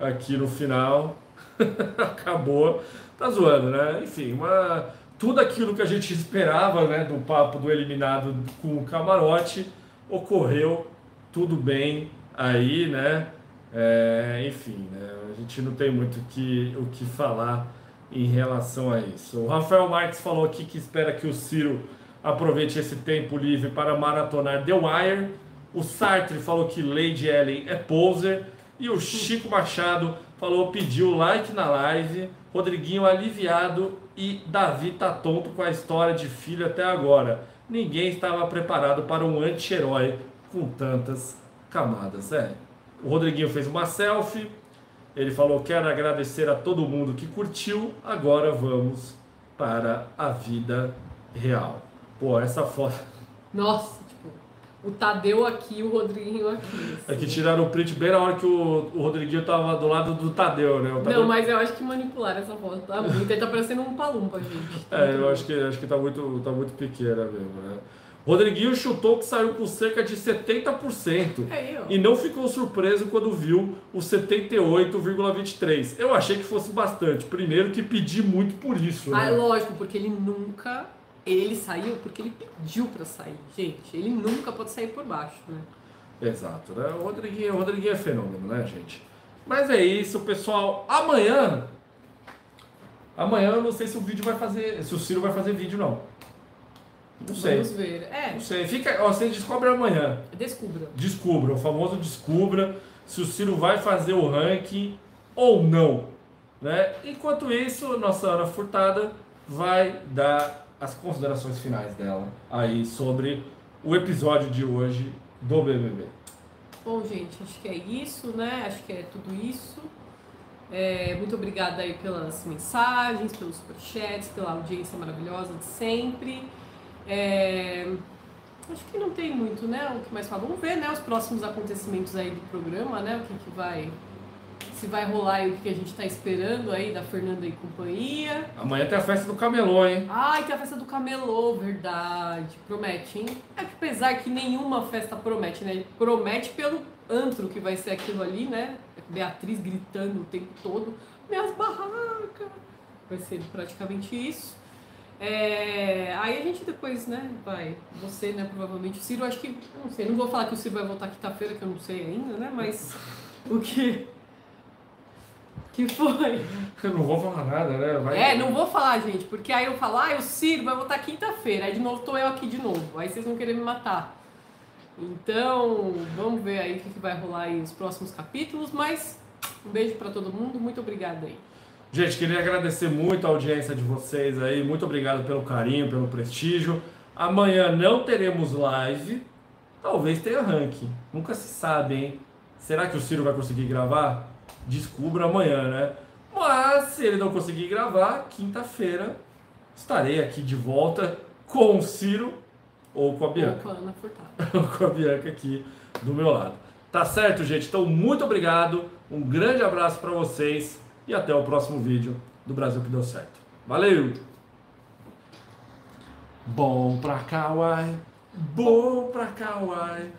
aqui no final. [LAUGHS] Acabou. Tá zoando, né? Enfim, uma, tudo aquilo que a gente esperava né, do papo do eliminado com o camarote ocorreu tudo bem aí, né? É, enfim, né, a gente não tem muito que, o que falar em relação a isso. O Rafael Marques falou aqui que espera que o Ciro aproveite esse tempo livre para maratonar The Wire. O Sartre falou que Lady Ellen é poser. E o Chico Machado falou, pediu like na live. Rodriguinho aliviado e Davi tá tonto com a história de filho até agora. Ninguém estava preparado para um anti-herói com tantas camadas. É. O Rodriguinho fez uma selfie. Ele falou: Quero agradecer a todo mundo que curtiu. Agora vamos para a vida real. Pô, essa foto. Nossa! O Tadeu aqui o Rodriguinho aqui. Assim. É que tiraram o print bem na hora que o, o Rodriguinho tava do lado do Tadeu, né? Tadeu... Não, mas eu acho que manipularam essa foto. Tá muito. Ele tá parecendo um palumpa, gente. É, eu acho que, acho que tá, muito, tá muito pequena mesmo, né? Rodriguinho chutou que saiu com cerca de 70%. É eu. E não ficou surpreso quando viu o 78,23%. Eu achei que fosse bastante. Primeiro que pedi muito por isso. Ah, né? lógico, porque ele nunca ele saiu porque ele pediu para sair. Gente, ele nunca pode sair por baixo, né? Exato, né? O Rodriguinho, o Rodriguinho é fenômeno, né, gente? Mas é isso, pessoal. Amanhã. Amanhã eu não sei se o vídeo vai fazer. Se o Ciro vai fazer vídeo, não. Não sei. Vamos ver. É. Não sei. Fica, ó, você descobre amanhã. Descubra. Descubra, o famoso descubra se o Ciro vai fazer o ranking ou não. Né? Enquanto isso, nossa Ana Furtada vai dar as considerações finais dela aí sobre o episódio de hoje do BBB. Bom, gente, acho que é isso, né? Acho que é tudo isso. É, muito obrigada aí pelas mensagens, pelos superchats, pela audiência maravilhosa de sempre. É, acho que não tem muito, né? O que mais falar? Vamos ver, né? Os próximos acontecimentos aí do programa, né? O que, que vai se vai rolar e o que a gente tá esperando aí da Fernanda e companhia. Amanhã tem a festa do camelô, hein? Ai, tem a festa do camelô, verdade. Promete, hein? É que apesar que nenhuma festa promete, né? Promete pelo antro que vai ser aquilo ali, né? Beatriz gritando o tempo todo. Minhas barracas! Vai ser praticamente isso. É, aí a gente depois, né, vai. Você, né, provavelmente. O Ciro, acho que. Não sei, não vou falar que o Ciro vai voltar quinta-feira, que eu não sei ainda, né? Mas. o que. Que foi? Eu não vou falar nada, né? Vai... É, não vou falar, gente, porque aí eu falo, ah, o Ciro vai voltar quinta-feira. Aí de novo tô eu aqui de novo. Aí vocês vão querer me matar. Então, vamos ver aí o que, que vai rolar aí nos próximos capítulos. Mas um beijo para todo mundo, muito obrigada aí. Gente, queria agradecer muito a audiência de vocês aí. Muito obrigado pelo carinho, pelo prestígio. Amanhã não teremos live. Talvez tenha ranking. Nunca se sabe, hein? Será que o Ciro vai conseguir gravar? Descubra amanhã, né? Mas se ele não conseguir gravar, quinta-feira estarei aqui de volta com o Ciro ou com a Bianca. Ou com a Ana Furtado. [LAUGHS] ou com a Bianca aqui do meu lado. Tá certo, gente? Então, muito obrigado. Um grande abraço para vocês e até o próximo vídeo do Brasil que deu certo. Valeu! Bom pra Kauai, bom pra Kauai.